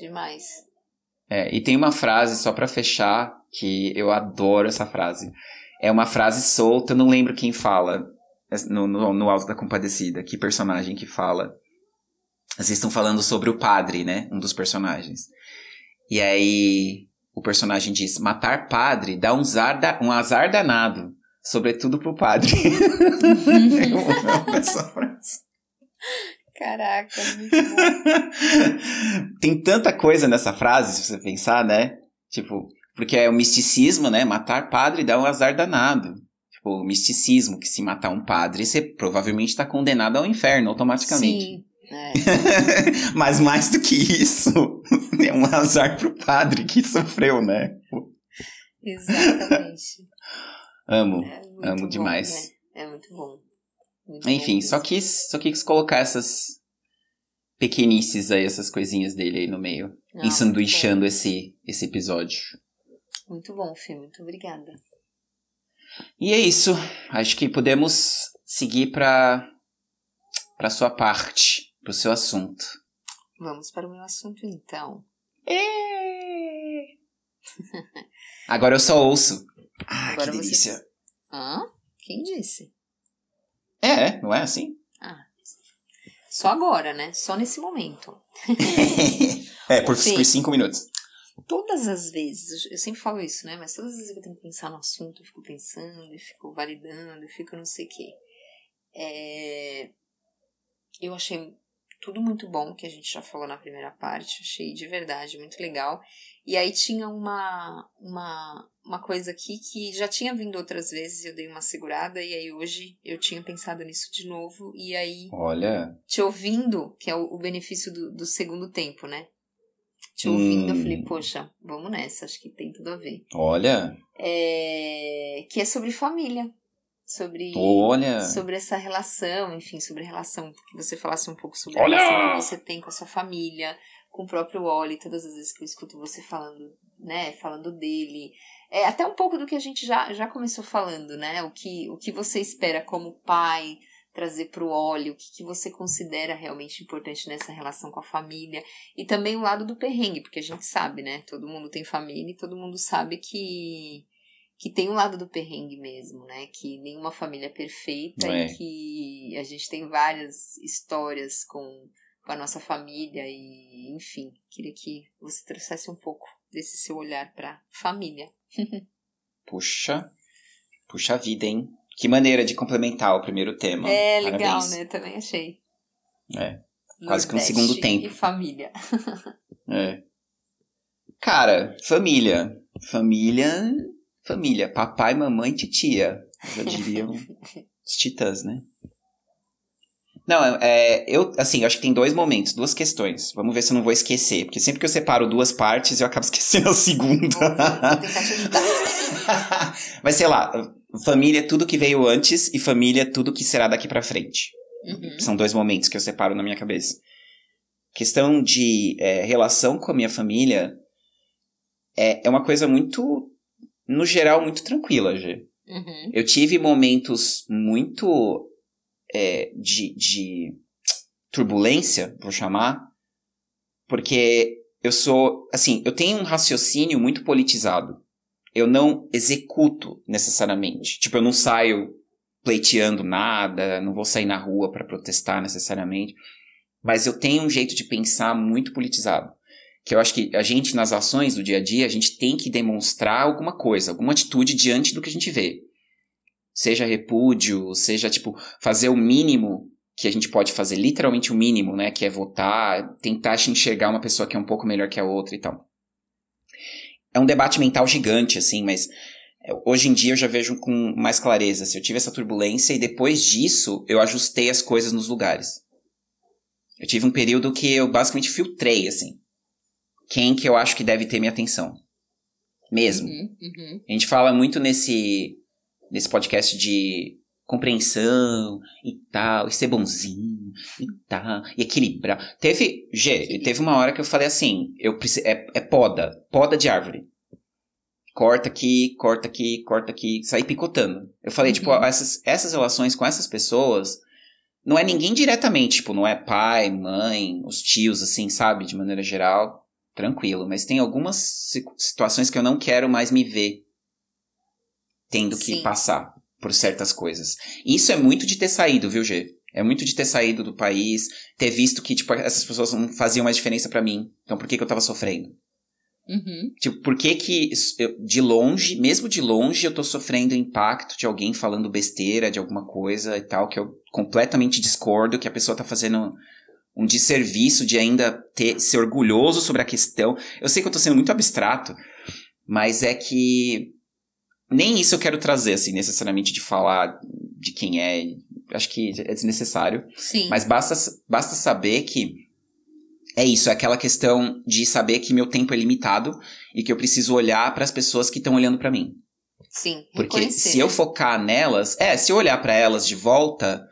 Demais. É, e tem uma frase, só pra fechar, que eu adoro essa frase. É uma frase solta, não lembro quem fala no, no, no Alto da Compadecida, que personagem que fala. Vocês estão falando sobre o padre, né? Um dos personagens. E aí o personagem diz: matar padre dá um um azar danado, sobretudo pro padre. eu amo essa frase. Caraca, muito bom. Tem tanta coisa nessa frase, se você pensar, né? Tipo, porque é o misticismo, né? Matar padre dá um azar danado. Tipo, o misticismo, que se matar um padre, você provavelmente está condenado ao inferno automaticamente. Sim. É. Mas mais do que isso, é um azar pro padre que sofreu, né? Exatamente. Amo, É amo bom, demais. né? É muito bom. Muito Enfim, só quis, só quis colocar essas pequenices aí, essas coisinhas dele aí no meio. Não, ensanduichando esse, esse episódio. Muito bom, Fê. Muito obrigada. E é isso. Acho que podemos seguir para para sua parte, para o seu assunto. Vamos para o meu assunto, então. Agora eu só ouço. Ah, Agora que você- delícia. Hã? Quem disse? É, não é assim? Ah, só agora, né? Só nesse momento. é, por, por cinco minutos. Todas as vezes, eu sempre falo isso, né? Mas todas as vezes que eu tenho que pensar no assunto, eu fico pensando, e fico validando, e fico não sei o quê. É, Eu achei tudo muito bom que a gente já falou na primeira parte, achei de verdade muito legal. E aí tinha uma, uma, uma coisa aqui que já tinha vindo outras vezes, eu dei uma segurada, e aí hoje eu tinha pensado nisso de novo, e aí Olha. te ouvindo, que é o, o benefício do, do segundo tempo, né? Te ouvindo, eu Hum. falei, poxa, vamos nessa, acho que tem tudo a ver. Olha. É, que é sobre família. Sobre, Olha. sobre essa relação, enfim, sobre a relação, que você falasse um pouco sobre Olha! a relação que você tem com a sua família, com o próprio Oli, todas as vezes que eu escuto você falando, né, falando dele. É até um pouco do que a gente já, já começou falando, né? O que, o que você espera como pai trazer para o óleo, o que, que você considera realmente importante nessa relação com a família. E também o lado do perrengue, porque a gente sabe, né? Todo mundo tem família e todo mundo sabe que, que tem um lado do perrengue mesmo, né? Que nenhuma família é perfeita É. e que a gente tem várias histórias com, com a nossa família e, enfim, queria que você trouxesse um pouco desse seu olhar para família. Puxa, puxa vida, hein? Que maneira de complementar o primeiro tema. é legal, Parabéns. né? Também achei. É. Quase que um segundo tempo. E família. É. Cara, família. Família. Família. Papai, mamãe, titia. Já diriam os titãs, né? Não, é, eu, assim, eu acho que tem dois momentos, duas questões. Vamos ver se eu não vou esquecer. Porque sempre que eu separo duas partes, eu acabo esquecendo a segunda. Mas sei lá, família é tudo que veio antes e família é tudo que será daqui pra frente. Uhum. São dois momentos que eu separo na minha cabeça. Questão de é, relação com a minha família é, é uma coisa muito, no geral, muito tranquila, Gê. Uhum. Eu tive momentos muito é, de, de turbulência, vou chamar, porque eu sou, assim, eu tenho um raciocínio muito politizado. Eu não executo necessariamente. Tipo, eu não saio pleiteando nada, não vou sair na rua para protestar necessariamente. Mas eu tenho um jeito de pensar muito politizado. Que eu acho que a gente, nas ações do dia a dia, a gente tem que demonstrar alguma coisa, alguma atitude diante do que a gente vê. Seja repúdio, seja, tipo, fazer o mínimo que a gente pode fazer, literalmente o mínimo, né? Que é votar, tentar enxergar uma pessoa que é um pouco melhor que a outra e tal. É um debate mental gigante, assim, mas é, hoje em dia eu já vejo com mais clareza. Se eu tive essa turbulência e depois disso eu ajustei as coisas nos lugares. Eu tive um período que eu basicamente filtrei, assim. Quem que eu acho que deve ter minha atenção. Mesmo. Uhum. Uhum. A gente fala muito nesse, nesse podcast de compreensão e tal, e ser bonzinho e tal, e equilibrar. Teve, G, teve uma hora que eu falei assim, eu preciso, é, é poda, poda de árvore. Corta aqui, corta aqui, corta aqui, sair picotando. Eu falei, Uhum. tipo, essas, essas relações com essas pessoas, não é ninguém diretamente, tipo, não é pai, mãe, os tios, assim, sabe, de maneira geral, tranquilo. Mas tem algumas si- situações que eu não quero mais me ver tendo que Sim. passar por certas coisas. Isso é muito de ter saído, viu, G? É muito de ter saído do país, ter visto que, tipo, essas pessoas não faziam mais diferença pra mim. Então por que, que eu tava sofrendo? Uhum. Tipo, por que que eu- de longe, mesmo de longe, eu tô sofrendo o impacto de alguém falando besteira de alguma coisa e tal, que eu completamente discordo, que a pessoa tá fazendo um desserviço de ainda ter, ser orgulhoso sobre a questão. Eu sei que eu tô sendo muito abstrato, mas é que nem isso eu quero trazer, assim, necessariamente de falar de quem é. Acho que é desnecessário. Sim. Mas basta, basta saber que é isso, é aquela questão de saber que meu tempo é limitado e que eu preciso olhar para as pessoas que estão olhando para mim. Sim. Porque se eu né? focar nelas, é, se eu olhar para elas de volta,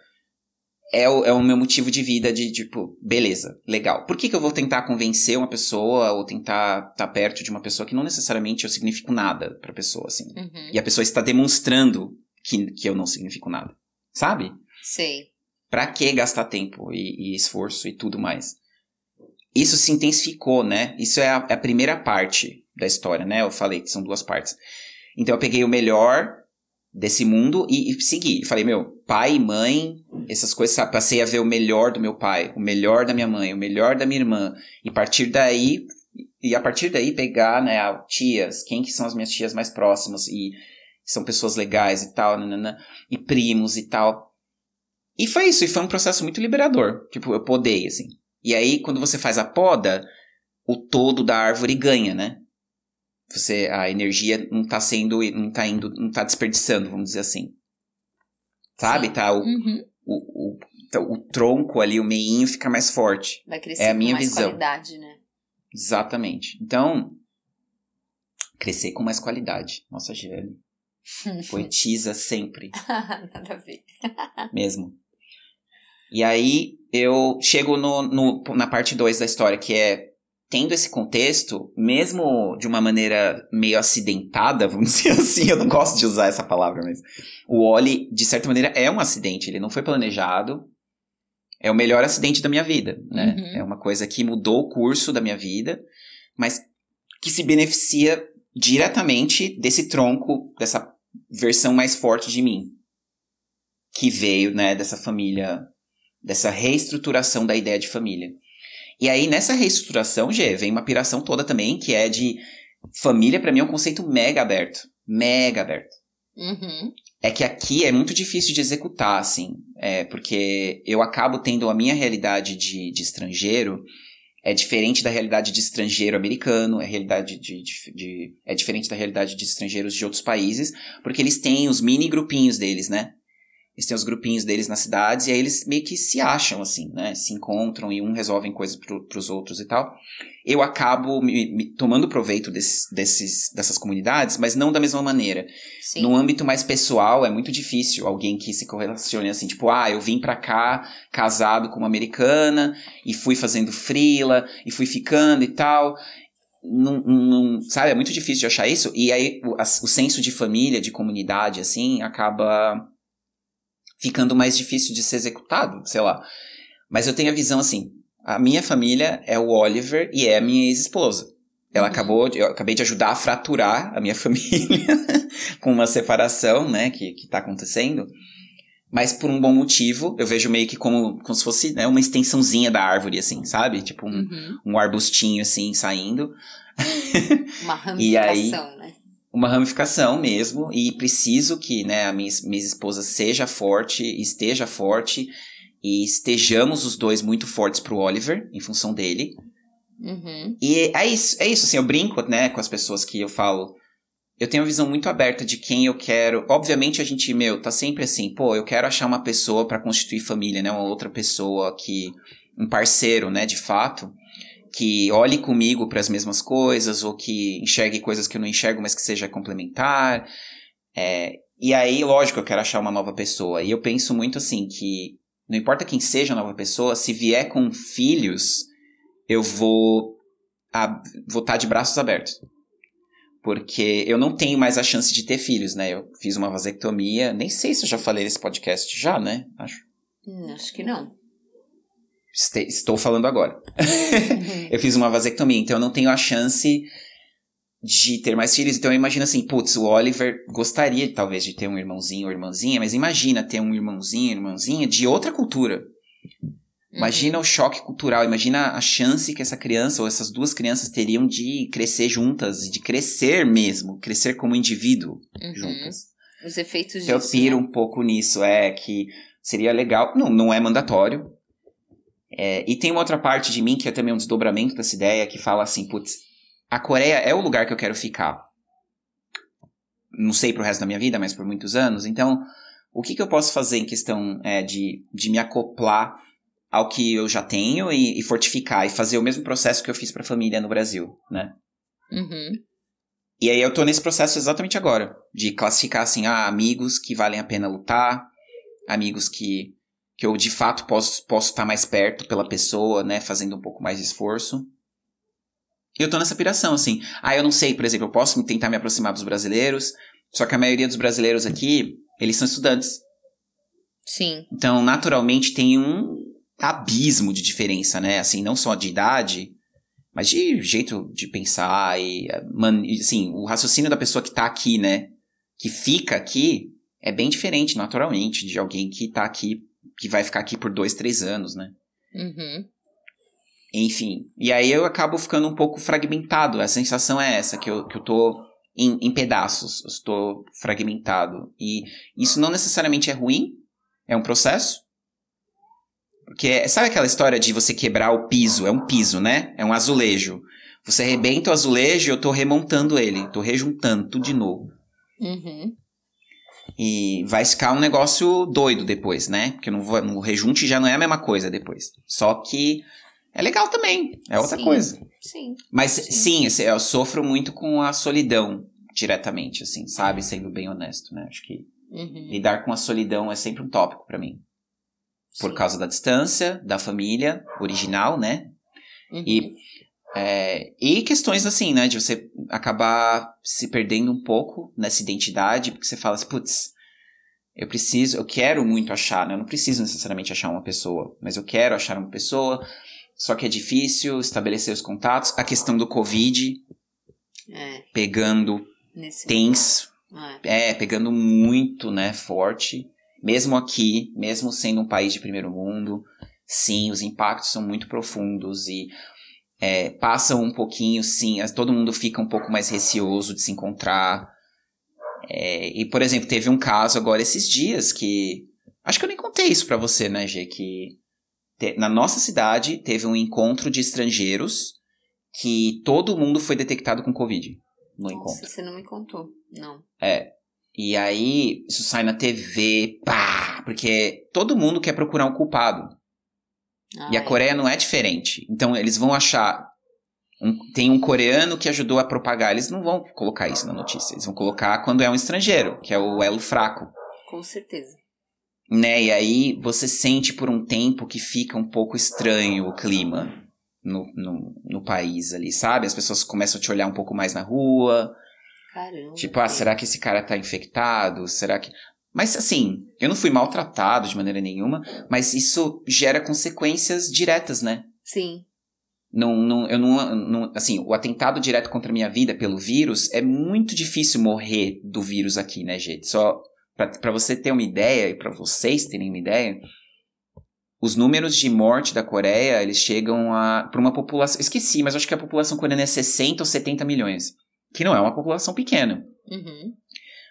é o, é o meu motivo de vida de tipo, beleza, legal. Por que, que eu vou tentar convencer uma pessoa ou tentar estar perto de uma pessoa que não necessariamente eu significo nada pra pessoa, assim? Uhum. E a pessoa está demonstrando que, que eu não significo nada, sabe? Sei. Pra que gastar tempo e, e esforço e tudo mais? Isso se intensificou, né? Isso é a, é a primeira parte da história, né? Eu falei que são duas partes. Então eu peguei o melhor desse mundo e, e segui. Falei, meu, pai mãe, essas coisas, sabe? Passei a ver o melhor do meu pai, o melhor da minha mãe, o melhor da minha irmã. E partir daí, e a partir daí pegar, né, tias, quem que são as minhas tias mais próximas e são pessoas legais e tal, nanana, e primos e tal. E foi isso, e foi um processo muito liberador. Tipo, eu podei, assim. E aí, quando você faz a poda, o todo da árvore ganha, né? Você, a energia não tá sendo, não tá indo, não tá desperdiçando, vamos dizer assim. Sabe? Sim. Tá, o, Uhum. o, o, tá, o tronco ali, o meinho fica mais forte. Vai crescer É a com minha mais visão. qualidade, né? Exatamente. Então, crescer com mais qualidade. Nossa, Giane. Poetiza sempre. Nada a ver. mesmo. E aí eu chego no, no- na parte 2 da história, que é tendo esse contexto, mesmo de uma maneira meio acidentada, vamos dizer assim, eu não gosto de usar essa palavra, mas o Oli, de certa maneira, é um acidente, ele não foi planejado. É o melhor acidente da minha vida, né? Uhum. É uma coisa que mudou o curso da minha vida, mas que se beneficia diretamente desse tronco, dessa versão mais forte de mim. Que veio, né, dessa família, dessa reestruturação da ideia de família. E aí, nessa reestruturação, Gê, vem uma piração toda também, que é de família, para mim, é um conceito mega aberto. Mega aberto. Uhum. É que aqui é muito difícil de executar, assim, é, porque eu acabo tendo a minha realidade de, de estrangeiro é diferente da realidade de estrangeiro americano, é realidade de, de, de, é diferente da realidade de estrangeiros de outros países, porque eles têm os mini grupinhos deles, né? Eles têm os grupinhos deles nas cidades e aí eles meio que se acham, assim, né? Se encontram e um resolvem coisas pro, pros outros e tal. Eu acabo me, me tomando proveito desses, desses, dessas comunidades, mas não da mesma maneira. Sim. No âmbito mais pessoal, é muito difícil alguém que se correlacione assim, tipo, ah, eu vim pra cá casado com uma americana e fui fazendo frila e fui ficando e tal. Não, não, sabe, é muito difícil de achar isso. E aí o, o senso de família, de comunidade, assim, acaba ficando mais difícil de ser executado, sei lá. Mas eu tenho a visão assim, a minha família é o Oliver e é a minha ex-esposa. Ela Uhum. acabou, de- eu acabei de ajudar a fraturar a minha família com uma separação, né, que, que tá acontecendo. Mas por um bom motivo, eu vejo meio que como, como se fosse né, uma extensãozinha da árvore, assim, sabe? Tipo um, Uhum. um arbustinho, assim, saindo. Uma E aí- ramificação, né? Uma ramificação mesmo e preciso que né, a minha, minha esposa seja forte, esteja forte e estejamos os dois muito fortes pro Oliver em função dele. Uhum. E é isso, é isso assim, eu brinco, né, com as pessoas que eu falo. Eu tenho uma visão muito aberta de quem eu quero. Obviamente a gente, meu, tá sempre assim, pô, eu quero achar uma pessoa pra constituir família, né, uma outra pessoa que um parceiro, né, de fato, que olhe comigo para as mesmas coisas ou que enxergue coisas que eu não enxergo, mas que seja complementar. É, e aí, lógico, eu quero achar uma nova pessoa. E eu penso muito assim que não importa quem seja a nova pessoa, se vier com filhos, eu vou a, estar de braços abertos. Porque eu não tenho mais a chance de ter filhos, né? Eu fiz uma vasectomia, nem sei se eu já falei nesse podcast já, né? Acho. Hum, acho que não. Estou falando agora. Uhum. Eu fiz uma vasectomia, então eu não tenho a chance de ter mais filhos. Então eu imagino assim, putz, o Oliver gostaria talvez de ter um irmãozinho ou irmãzinha, mas imagina ter um irmãozinho, irmãzinha de outra cultura. Imagina o choque cultural, imagina a chance que essa criança ou essas duas crianças teriam de crescer juntas, de crescer mesmo, crescer como indivíduo Uhum. juntas. Os efeitos Então eu disso. piro né? um pouco nisso, é que seria legal. Não, não é mandatório. É, e tem uma outra parte de mim que é também um desdobramento dessa ideia que fala assim, putz, a Coreia é o lugar que eu quero ficar. Não sei pro resto da minha vida, mas por muitos anos. Então, o que, que eu posso fazer em questão é, de, de me acoplar ao que eu já tenho e, e fortificar e fazer o mesmo processo que eu fiz pra família no Brasil, né? Uhum. E aí eu tô nesse processo exatamente agora, de classificar assim, ah, amigos que valem a pena lutar, amigos que, que eu de fato posso posso estar mais perto pela pessoa, né, fazendo um pouco mais de esforço. E eu tô nessa piração assim. Ah, eu não sei, por exemplo, eu posso tentar me aproximar dos brasileiros, só que a maioria dos brasileiros aqui, eles são estudantes. Sim. Então, naturalmente tem um abismo de diferença, né? Assim, não só de idade, mas de jeito de pensar e, man, e, assim, o raciocínio da pessoa que tá aqui, né? Que fica aqui é bem diferente, naturalmente, de alguém que tá aqui, que vai ficar aqui por dois, três anos, né? Uhum. Enfim. E aí eu acabo ficando um pouco fragmentado. A sensação é essa, que eu, que eu tô em, em pedaços. Eu estou fragmentado. E isso não necessariamente é ruim. É um processo. Porque sabe aquela história de você quebrar o piso? É um piso, né? É um azulejo. Você arrebenta o azulejo e eu tô remontando ele. Tô rejuntando tudo de novo. Uhum. E vai ficar um negócio doido depois, né? Porque no, no rejunte já não é a mesma coisa depois. Só que é legal também. É outra Sim. coisa. Sim. Mas Sim. sim, eu sofro muito com a solidão diretamente, assim, sabe? Sendo bem honesto, né? Acho que Uhum. lidar com a solidão é sempre um tópico pra mim. Por Sim. causa da distância, da família original, né? Uhum. E, é, e questões assim, né? De você acabar se perdendo um pouco nessa identidade, porque você fala assim, putz, eu preciso, eu quero muito achar, né? Eu não preciso necessariamente achar uma pessoa, mas eu quero achar uma pessoa, só que é difícil estabelecer os contatos. A questão do Covid É, pegando nesse tenso, É. é, pegando muito, né, forte. Mesmo aqui, mesmo sendo um país de primeiro mundo, sim, os impactos são muito profundos e é, passam um pouquinho, sim, todo mundo fica um pouco mais receoso de se encontrar. É, e, por exemplo, teve um caso agora esses dias que. Acho que eu nem contei isso pra você, né, Gê? Que te- na nossa cidade teve um encontro de estrangeiros que todo mundo foi detectado com Covid no encontro. Nossa, você não me contou. Não. E aí, isso sai na TV, pá, porque todo mundo quer procurar um culpado. E a Ai, Coreia não é diferente. Então, eles vão achar. um- tem um coreano que ajudou a propagar. Eles não vão colocar isso na notícia. Eles vão colocar quando é um estrangeiro, que é o elo fraco. Com certeza. Né? E aí você sente por um tempo que fica um pouco estranho o clima no, no, no país ali, sabe? As pessoas começam a te olhar um pouco mais na rua. Caramba. Tipo, ah, será que esse cara tá infectado? Será que. Mas assim, eu não fui maltratado de maneira nenhuma, mas isso gera consequências diretas, né? Sim. Não, não, eu não, não- Assim, o atentado direto contra a minha vida pelo vírus é muito difícil morrer do vírus aqui, né, gente? Só pra, pra você ter uma ideia e pra vocês terem uma ideia, os números de morte da Coreia, eles chegam a. pra uma população. Esqueci, mas acho que a população coreana é 60 ou 70 milhões. Que não é uma população pequena. Uhum.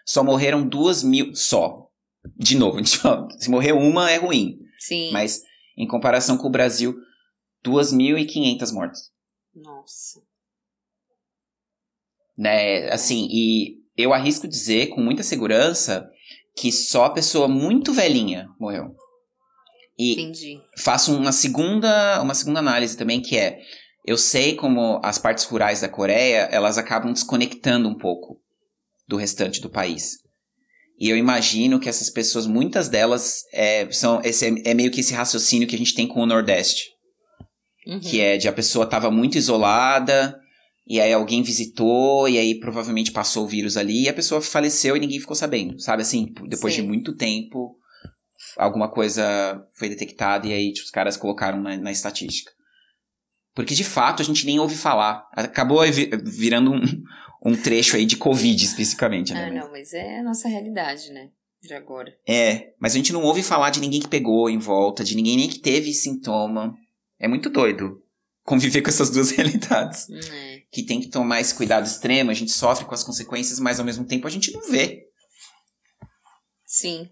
Só morreram duas mil. Só. De novo, a se morrer uma é ruim. Sim. Mas, em comparação com o Brasil, 2.500 mortes. Nossa. Né? Assim, e eu arrisco dizer com muita segurança que só pessoa muito velhinha morreu. E Entendi. faço uma segunda, uma segunda análise também, que é, eu sei como as partes rurais da Coreia, elas acabam desconectando um pouco do restante do país. E eu imagino que essas pessoas, muitas delas, é, são esse, é meio que esse raciocínio que a gente tem com o Nordeste. Uhum. Que é de a pessoa estava muito isolada, e aí alguém visitou, e aí provavelmente passou o vírus ali, e a pessoa faleceu e ninguém ficou sabendo. Sabe assim, depois Sim. de muito tempo, alguma coisa foi detectada, e aí tipo, os caras colocaram na, na estatística. Porque de fato a gente nem ouve falar. Acabou vi- virando um, um trecho aí de Covid especificamente, né? Ah, não, mas é a nossa realidade, né? De agora. É, mas a gente não ouve falar de ninguém que pegou em volta, de ninguém nem que teve sintoma. É muito doido conviver com essas duas realidades. Hum, É. Que tem que tomar esse cuidado extremo, a gente sofre com as consequências, mas ao mesmo tempo a gente não vê, Sim.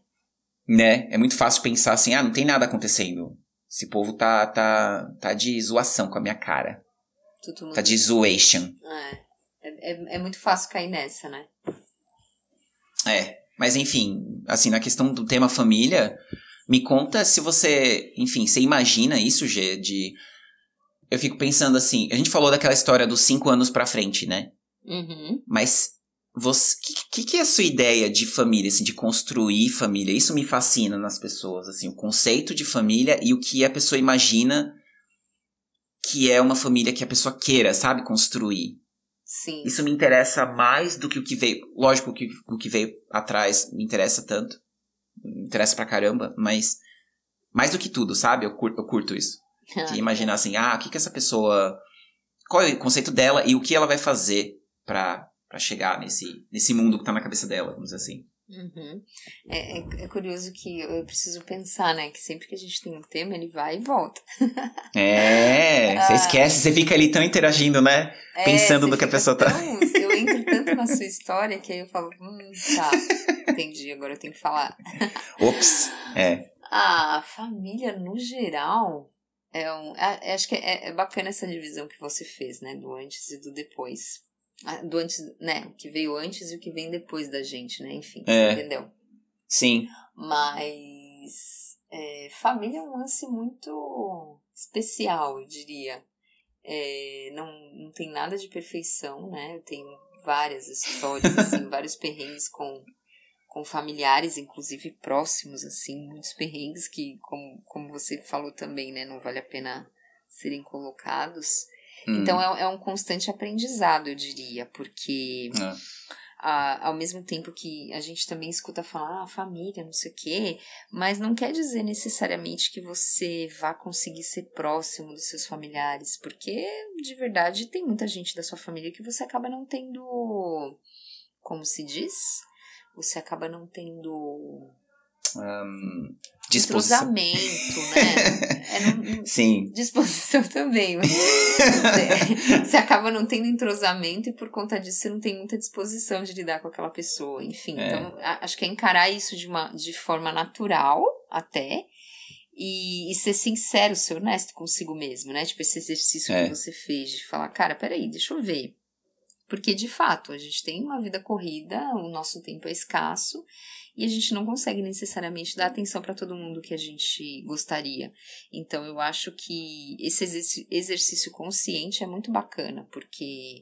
né? É muito fácil pensar assim, ah, não tem nada acontecendo. Esse povo tá, tá, tá de zoação com a minha cara. Tudo Tá de zoation. é. É, é, é muito fácil cair nessa, né? É, mas enfim, assim, na questão do tema família, me conta se você, enfim, você imagina isso, Gê, de... Eu fico pensando assim, a gente falou daquela história dos cinco anos pra frente, né? Uhum. Mas você, que, que que é a sua ideia de família, assim, de construir família? Isso me fascina nas pessoas, assim, o conceito de família e o que a pessoa imagina que é uma família que a pessoa queira, sabe, construir. Sim. Isso me interessa mais do que o que veio. Lógico que o que veio atrás me interessa tanto. Me interessa pra caramba, mas. Mais do que tudo, sabe? Eu curto, eu curto isso. De imaginar assim, ah, o que que essa pessoa. Qual é o conceito dela e o que ela vai fazer pra, pra chegar nesse, nesse mundo que tá na cabeça dela, vamos dizer assim. Uhum. É, é, é curioso que eu preciso pensar, né? Que sempre que a gente tem um tema, ele vai e volta. É, você Ah. esquece, você fica ali tão interagindo, né? É, Pensando no que a pessoa tá- tão- Eu entro tanto na sua história que aí eu falo, hum, tá, entendi, agora eu tenho que falar. Ops. É. A família, no geral, é um. é- acho que é, é bacana essa divisão que você fez, né? Do antes e do depois. Do antes, né? O que veio antes e o que vem depois da gente, né? Enfim, É. entendeu? Sim. Mas é, família é um lance muito especial, eu diria. É, não, não tem nada de perfeição, né? Eu tenho várias histórias, assim, vários perrengues com, com familiares, inclusive próximos, assim, muitos perrengues que, como, como você falou também, né? Não vale a pena serem colocados. Hum. Então é, é um constante aprendizado, eu diria, porque É. a, ao mesmo tempo que a gente também escuta falar, ah, família, não sei o quê, mas não quer dizer necessariamente que você vá conseguir ser próximo dos seus familiares, porque de verdade tem muita gente da sua família que você acaba não tendo. Como se diz? Você acaba não tendo. Um, disposição. Entrosamento, né? É, não, Sim. Disposição também. Mas, é, você acaba não tendo entrosamento e por conta disso você não tem muita disposição de lidar com aquela pessoa. Enfim, É. então a- acho que é encarar isso de, uma, de forma natural até. E, e ser sincero, ser honesto consigo mesmo, né? Tipo, esse exercício É. que você fez de falar, cara, peraí, deixa eu ver. Porque, de fato, a gente tem uma vida corrida, o nosso tempo é escasso e a gente não consegue necessariamente dar atenção para todo mundo que a gente gostaria. Então, eu acho que esse exercício consciente é muito bacana, porque,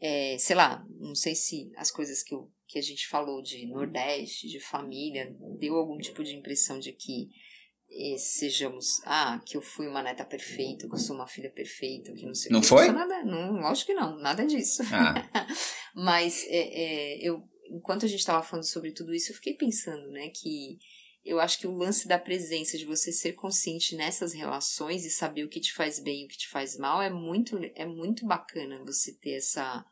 é, sei lá, não sei se as coisas que, eu, que a gente falou de Nordeste, de família, deu algum tipo de impressão de que eh, sejamos, ah, que eu fui uma neta perfeita, que eu sou uma filha perfeita, que não sei o Não quê. foi? sou nada, não, lógico que não, nada disso. Ah, Mas é, é, eu, enquanto a gente estava falando sobre tudo isso, eu fiquei pensando, né, que eu acho que o lance da presença, de você ser consciente nessas relações e saber o que te faz bem e o que te faz mal, é muito, é muito bacana você ter essa,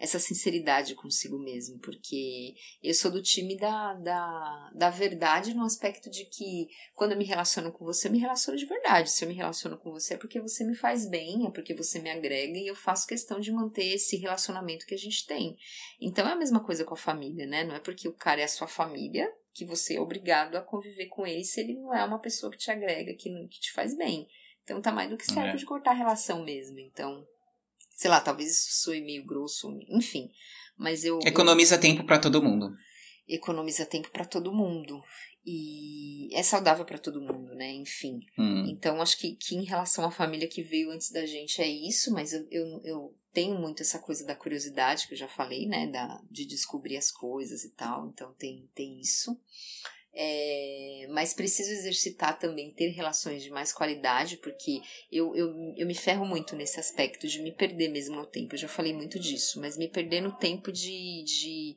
essa sinceridade consigo mesmo, porque eu sou do time da, da, da verdade no aspecto de que quando eu me relaciono com você, eu me relaciono de verdade. Se eu me relaciono com você é porque você me faz bem, é porque você me agrega e eu faço questão de manter esse relacionamento que a gente tem. Então é a mesma coisa com a família, né? Não é porque o cara é a sua família que você é obrigado a conviver com ele se ele não é uma pessoa que te agrega, que, não- que te faz bem. Então tá mais do que certo É. de cortar a relação mesmo. Então, sei lá, talvez isso soe meio grosso, enfim. Mas eu. eu- economiza tempo pra todo mundo. economiza tempo para todo mundo. E é saudável para todo mundo, né? Enfim. Hum. Então, acho que, que em relação à família que veio antes da gente é isso, mas eu, eu, eu tenho muito essa coisa da curiosidade, que eu já falei, né? Da, de descobrir as coisas e tal. Então, tem, tem isso. É, mas preciso exercitar também, ter relações de mais qualidade, porque eu, eu, eu me ferro muito nesse aspecto de me perder mesmo no tempo. Eu já falei muito disso, mas me perder no tempo de. de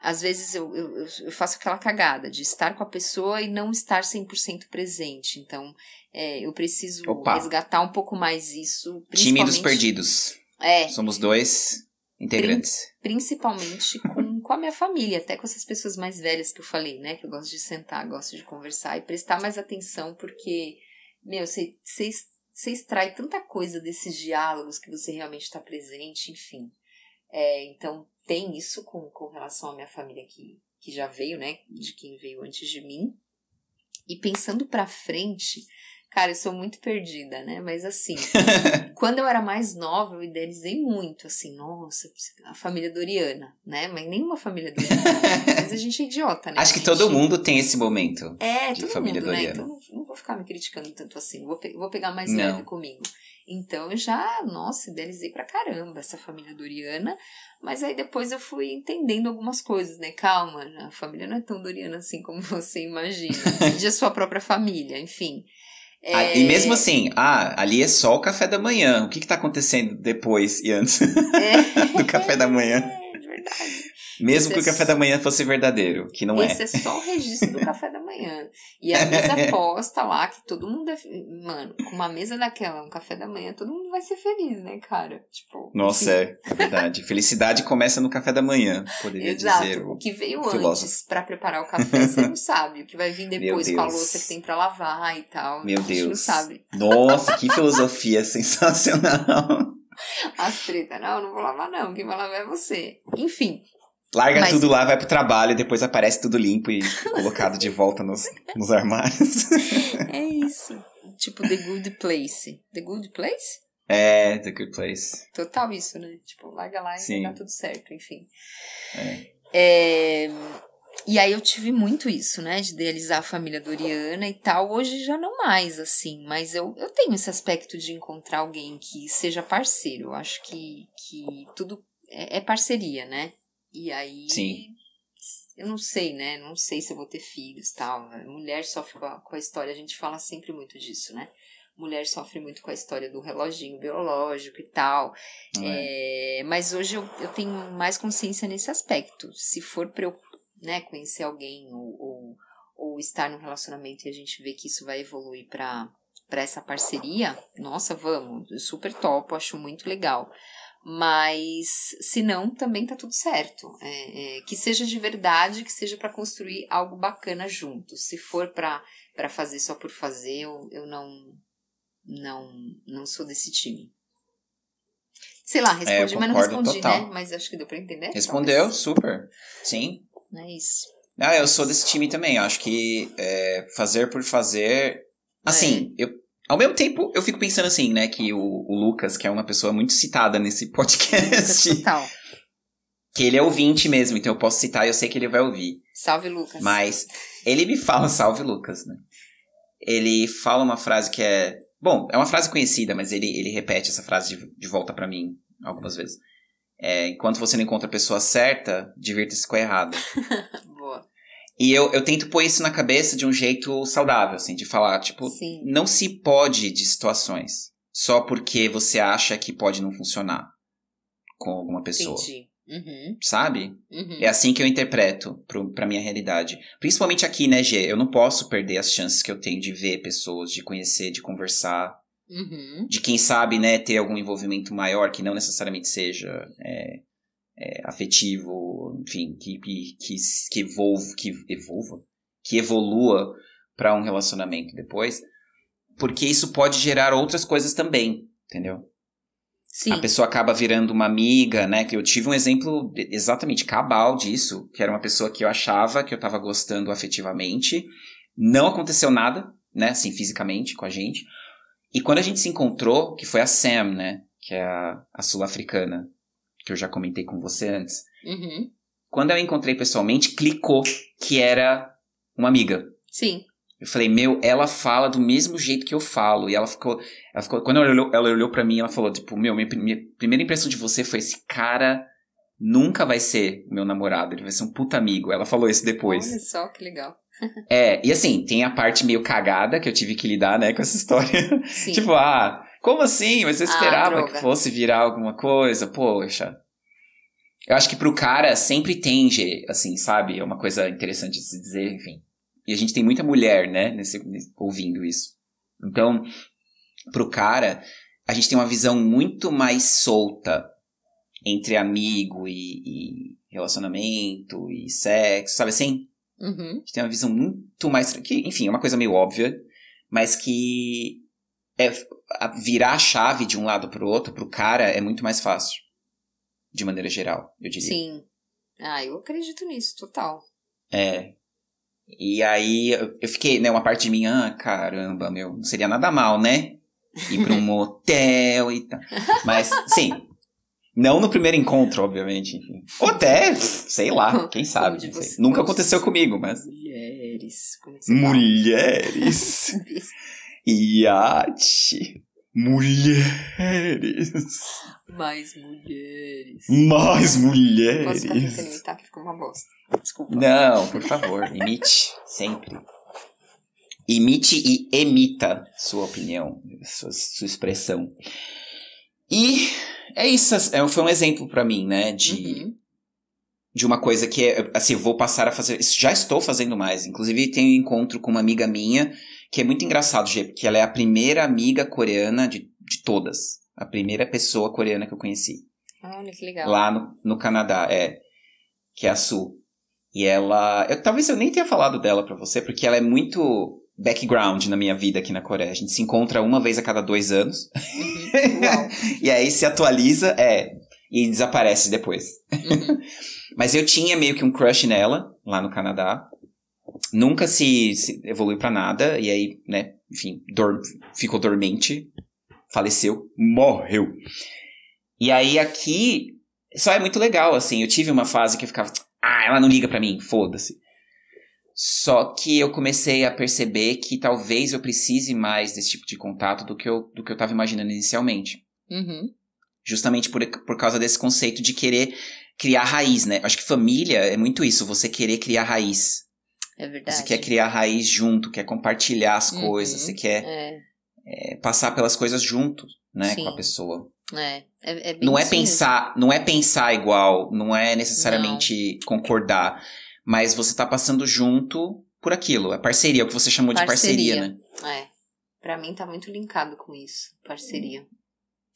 às vezes eu, eu, eu- faço aquela cagada de estar com a pessoa e não estar 100% presente. Então, é, eu preciso Opa. resgatar um pouco mais isso. Time dos perdidos. É, Somos dois integrantes. principalmente com, com a minha família, até com essas pessoas mais velhas que eu falei, né? Que eu gosto de sentar, gosto de conversar e prestar mais atenção, porque, meu, você, você, extrai tanta coisa desses diálogos que você realmente está presente, enfim. É, então, tem isso com, com relação à minha família que, que já veio, né? De quem veio antes de mim. E pensando pra frente, cara, eu sou muito perdida, né? Mas assim, quando eu era mais nova, eu idealizei muito, assim, nossa, a família Doriana, né? Mas nenhuma família Doriana. Mas a gente é idiota, né? Acho que A todo gente- mundo tem esse momento. É, de todo família mundo, né? Doriana. Então não, vou ficar me criticando tanto assim. Vou, pe- vou pegar mais Não. leve comigo. Então eu já, nossa, idealizei pra caramba essa família Doriana. Mas aí depois eu fui entendendo algumas coisas, né? Calma, a família não é tão Doriana assim como você imagina. De a sua própria família, enfim. É, E mesmo assim, ah, ali é só o café da manhã. O que que tá acontecendo depois e antes é, do café da manhã? Mesmo Esse que o é café da manhã fosse verdadeiro, que não Esse é. é só o registro do café da manhã. E a mesa posta lá, que todo mundo é. Mano, com uma mesa daquela, um café da manhã, todo mundo vai ser feliz, né, cara? Tipo. Nossa, é, é verdade. Felicidade começa no café da manhã, poderia Exato. dizer. O que veio o antes pra preparar o café, você não sabe. O que vai vir depois com a Deus. louça que tem pra lavar e tal. Meu a gente não Deus. sabe. Nossa, que filosofia sensacional. As tretas, não, não vou lavar, não. Quem vai lavar é você. Enfim, Larga Mas- tudo lá, vai pro trabalho, depois aparece tudo limpo e colocado de volta nos, nos armários. é isso. Tipo, The Good Place. The Good Place? É, The Good Place. Total isso, né? Tipo, larga lá e Sim. dá tudo certo, enfim. É. É, E aí eu tive muito isso, né? De idealizar a família Doriana e tal. Hoje já não mais, assim. Mas eu, eu tenho esse aspecto de encontrar alguém que seja parceiro. Eu acho que, que tudo é, é parceria, né? E aí. Sim. Eu não sei, né? Não sei se eu vou ter filhos tal. Mulher sofre com a, com a história, a gente fala sempre muito disso, né? mulher sofre muito com a história do reloginho biológico e tal. É. É, mas hoje eu, eu tenho mais consciência nesse aspecto. Se for para eu né, conhecer alguém ou, ou, ou estar num relacionamento e a gente vê que isso vai evoluir para essa parceria, nossa, vamos, super topo, acho muito legal. Mas se não, também tá tudo certo. É, é, que seja de verdade, que seja para construir algo bacana juntos. Se for para fazer só por fazer, eu, eu não, não, não sou desse time. Sei lá, respondi, é, mas não respondi, total. né? Mas acho que deu pra entender. Respondeu, talvez. super. Sim. É isso. Ah, eu sou desse time também. Eu acho que é, fazer por fazer. Assim, é. eu, ao mesmo tempo, eu fico pensando assim, né, que o, o, Lucas, que é uma pessoa muito citada nesse podcast. Total. Que ele é ouvinte mesmo, então eu posso citar e eu sei que ele vai ouvir. Salve, Lucas. Mas ele me fala, salve, Lucas, né? Ele fala uma frase que é. Bom, é uma frase conhecida, mas ele, ele repete essa frase de, de volta para mim algumas vezes. É, enquanto você não encontra a pessoa certa, divirta-se com a errada. E eu, eu tento pôr isso na cabeça de um jeito saudável, assim, de falar, tipo, Sim. não se pode de situações só porque você acha que pode não funcionar com alguma pessoa. Entendi. Uhum. Sabe? Uhum. É assim que eu interpreto pro, pra minha realidade. Principalmente aqui, né, Gê? Eu não posso perder as chances que eu tenho de ver pessoas, de conhecer, de conversar. Uhum. De quem sabe, né, ter algum envolvimento maior que não necessariamente seja é, é, afetivo, enfim, que, que, que, que evolva, que evolva, que evolua para um relacionamento depois, porque isso pode gerar outras coisas também, entendeu? Sim. A pessoa acaba virando uma amiga, né? Que eu tive um exemplo exatamente cabal disso, que era uma pessoa que eu achava que eu tava gostando afetivamente. Não aconteceu nada, né? Assim, fisicamente com a gente. E quando a gente se encontrou, que foi a Sam, né? Que é a, a sul-africana, que eu já comentei com você antes. Uhum. Quando eu encontrei pessoalmente, clicou que era uma amiga. Sim. Eu falei, meu, ela fala do mesmo jeito que eu falo. E ela ficou. Ela ficou quando ela olhou, ela olhou pra mim, ela falou, tipo, meu, minha, minha primeira impressão de você foi esse cara nunca vai ser meu namorado, ele vai ser um puta amigo. Ela falou isso depois. Olha só que legal. é, e assim, tem a parte meio cagada que eu tive que lidar, né, com essa história. Sim. tipo, ah, como assim? Mas eu Ah, esperava droga. que fosse virar alguma coisa, poxa. Eu acho que pro cara sempre tende, assim, sabe? É uma coisa interessante de se dizer, enfim. E a gente tem muita mulher, né, nesse- ouvindo isso. Então, pro cara, a gente tem uma visão muito mais solta entre amigo e, e relacionamento e sexo, sabe assim? Uhum. A gente tem uma visão muito mais. Que, enfim, é uma coisa meio óbvia, mas que é, virar a chave de um lado pro outro, pro cara, é muito mais fácil. De maneira geral, eu diria. Sim. Ah, eu acredito nisso, total. É. E aí eu fiquei, né, uma parte de mim, ah, caramba, meu, não seria nada mal, né? Ir pra um motel e tal. Mas, sim. Não no primeiro encontro, obviamente. Enfim. Ou até, sei lá, quem sabe. Sei. Nunca aconteceu comigo, mas. Mulheres. É? Mulheres. Iate. Mulheres. Mais mulheres. Mais Posso ficar mulheres. tentando imitar que ficou uma bosta. Desculpa. Não, por favor, imite sempre. Imite e emita sua opinião, sua, sua expressão. E é isso, é, foi um exemplo pra mim, né, de, Uhum. de uma coisa que é, assim, eu vou passar a fazer, já estou fazendo mais. Inclusive, tenho um encontro com uma amiga minha, que é muito engraçado, Gê, porque ela é a primeira amiga coreana de, de todas. A primeira pessoa coreana que eu conheci Olha que legal. lá no, no Canadá, é. Que é a Su. E ela. Eu, talvez eu nem tenha falado dela pra você, porque ela é muito background na minha vida aqui na Coreia. A gente se encontra uma vez a cada dois anos. Uhum. E aí se atualiza, é. E desaparece depois. Uhum. Mas eu tinha meio que um crush nela, lá no Canadá. Nunca se, se evoluiu pra nada. E aí, né, enfim, dor- ficou dormente. Faleceu. Morreu. E aí aqui. Só é muito legal, assim. Eu tive uma fase que eu ficava. Ah, ela não liga pra mim, foda-se. Só que eu comecei a perceber que talvez eu precise mais desse tipo de contato do que eu, do que eu tava imaginando inicialmente Uhum. justamente por, por causa desse conceito de querer criar raiz, né? Acho que família é muito isso, você querer criar raiz. É verdade. Você quer criar raiz junto, quer compartilhar as Uhum. coisas, você quer É. é, passar pelas coisas junto, né, Sim. com a pessoa. É, é, é Não é mesmo. pensar, não é pensar igual, não é necessariamente concordar, mas você tá passando junto por aquilo, é parceria, é o que você chamou de parceria, né? É. Pra mim tá muito linkado com isso. Parceria.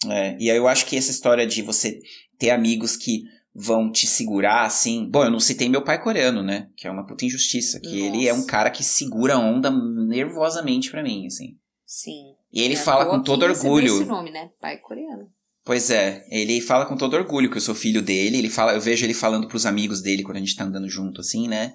É, e aí eu acho que essa história de você ter amigos que vão te segurar, assim. Bom, eu não citei meu pai coreano, né? Que é uma puta injustiça. Que ele é um Nossa. cara que segura a onda nervosamente pra mim, assim. Sim. E ele É fala com todo orgulho. esse nome, né? Pai coreano. Pois é, ele fala com todo orgulho que eu sou filho dele. Ele fala, eu vejo ele falando pros amigos dele quando a gente tá andando junto, assim, né?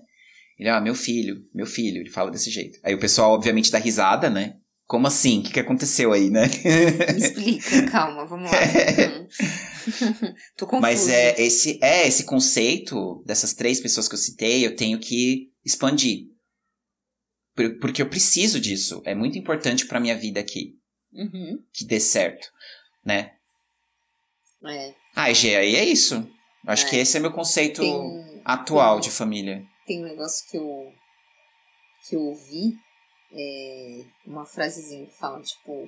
Ele, ah, meu filho, meu filho, ele fala desse jeito. Aí o pessoal, obviamente, dá risada, né? Como assim? O que, que aconteceu aí, né? Me explica, calma, vamos lá. Hum. Tô confusa. Mas é esse, é esse conceito dessas três pessoas que eu citei, eu tenho que expandir. Por- Porque eu preciso disso. É muito importante pra minha vida aqui. Uhum. Que dê certo, né? É. Ah, Gê, aí é isso. Acho É. que esse é meu conceito Tem, atual tem- de família. tem um negócio que eu, que eu ouvi, é uma frasezinha que fala, tipo,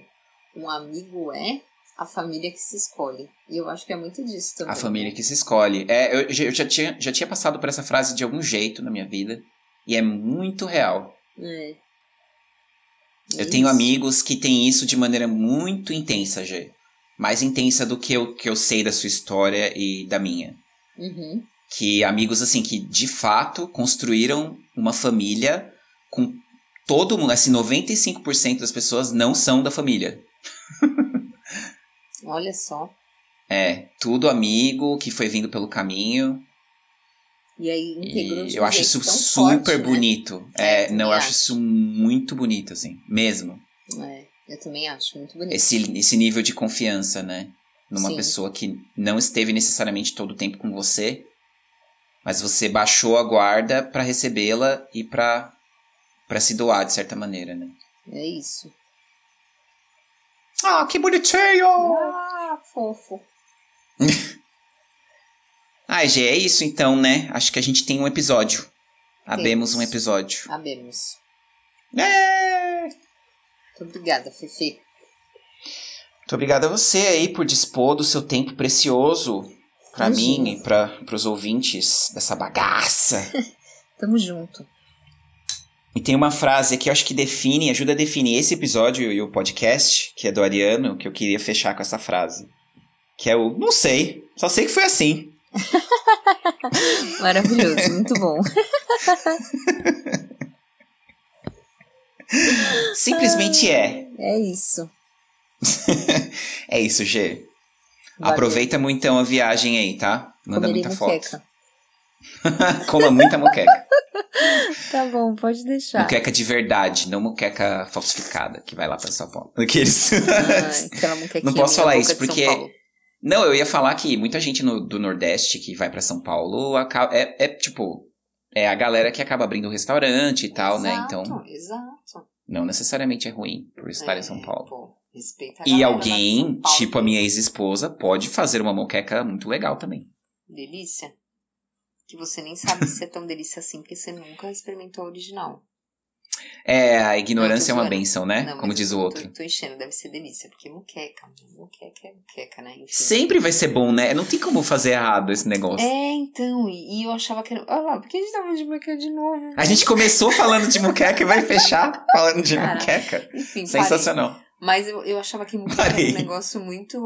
um amigo é a família que se escolhe. E eu acho que é muito disso também. A família né? que se escolhe. É, eu, já- eu já, tinha, já tinha passado por essa frase de algum jeito na minha vida. E é muito real. É. Eu tenho Isso. amigos que têm isso de maneira muito intensa, Gê. Mais intensa do que eu, que eu sei da sua história e da minha. Uhum. Que amigos, assim, que de fato construíram uma família com todo mundo. Assim, 95% das pessoas não são da família. Olha só. É, tudo amigo que foi vindo pelo caminho. E aí integrou E de eu acho isso super forte, né? bonito. É, É, também não, eu acho isso muito bonito, assim, mesmo. É, eu também acho muito bonito. Esse, esse nível de confiança, né? Numa Sim. pessoa que não esteve necessariamente todo o tempo com você, mas você baixou a guarda pra recebê-la e pra para se doar de certa maneira, né? É isso. Ah, que bonitinho! Ah, fofo. Ai, Gê, é isso então, né? Acho que a gente tem um episódio. Abemos um Temos. episódio. Abemos. É! Muito obrigada, Fefe. Muito obrigado a você aí por dispor do seu tempo precioso pra Imagina. mim e para os ouvintes dessa bagaça. Tamo junto. E tem uma frase que eu acho que define, ajuda a definir esse episódio e o podcast, que é do Ariano, que eu queria fechar com essa frase. Que é o não sei, só sei que foi assim. Maravilhoso, muito bom. Simplesmente é. É isso. É isso, G. Valeu. Aproveita muito então a viagem aí, tá? Manda Comerei muita foto. muqueca. Coma muita muqueca. Tá bom, pode deixar. Muqueca de verdade, não muqueca falsificada, que vai lá pra São Paulo. Aqueles. Ai, Não posso falar isso, porque-. Não, eu ia falar que muita gente no- do Nordeste que vai pra São Paulo é, é tipo. É a galera que acaba abrindo restaurante e tal, né? Então, Exato, Exato. não necessariamente é ruim por estar É, em São Paulo. Pô, respeita a E galera alguém, Paulo. tipo a minha ex-esposa, pode fazer uma moqueca muito legal também. Delícia. Que você nem sabe se é tão delícia assim, porque você nunca experimentou a original. É, a ignorância é uma benção, né? Não, Como diz o outro. Tô, tô enchendo, deve ser delícia, porque muqueca, muqueca é muqueca, né? Enfim. Sempre vai ser bom, né? Não tem como fazer errado esse negócio. É, então, e, e eu achava que era. Olha lá, por que a gente tá falando de muqueca de novo? A gente começou falando de moqueca e vai fechar falando de Cara, moqueca. Enfim, parei. Mas eu, eu achava que era um negócio muito,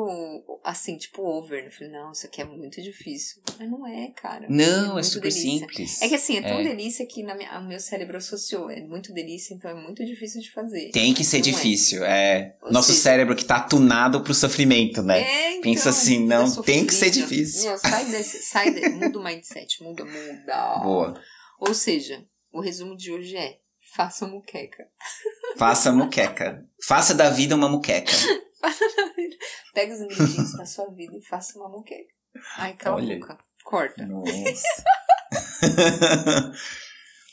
assim, tipo, over. Eu falei, não, isso aqui é muito difícil. Mas não é, cara. Não, é muito super delícia. simples. É que assim, é tão É. delícia que na minha, o meu cérebro associou. É muito delícia, então é muito difícil de fazer. Tem que ser Não é. difícil, é. Ou Nosso seja- cérebro que tá tunado pro sofrimento, né? É, então, Pensa assim, não, tem que ser sofrida. difícil. Meu, sai desse, sai de, muda o mindset, muda, muda. Boa. Ou seja, o resumo de hoje é, faça muqueca. Faça moqueca. Faça da vida uma moqueca. Pega os ingredientes da sua vida e faça uma muqueca. Ai, cala Olha. a boca. Corta. Nossa.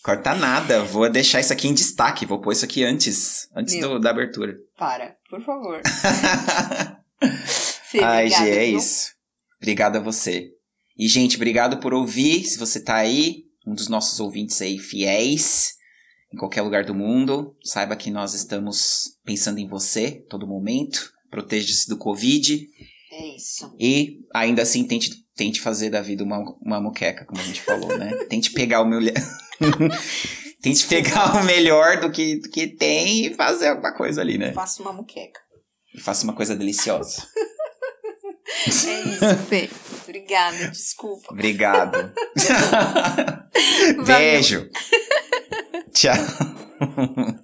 Corta nada. Vou deixar isso aqui em destaque. Vou pôr isso aqui antes. Antes do- da abertura. Para, por favor. Fê, Ai, Gê, é viu? isso. Obrigado a você. E, gente, obrigado por ouvir. Se você tá aí, um dos nossos ouvintes aí fiéis. Em qualquer lugar do mundo. Saiba que nós estamos pensando em você todo momento. Proteja-se do Covid. É isso. E ainda assim tente, tente fazer da vida uma, uma muqueca, como a gente falou, né? tente pegar o meu. tente pegar o melhor do que, do que tem e fazer alguma coisa ali, né? Faça uma muqueca. E faça uma coisa deliciosa. É isso, Fê. Obrigada, desculpa. Obrigado. Beijo. 钱呵呵呵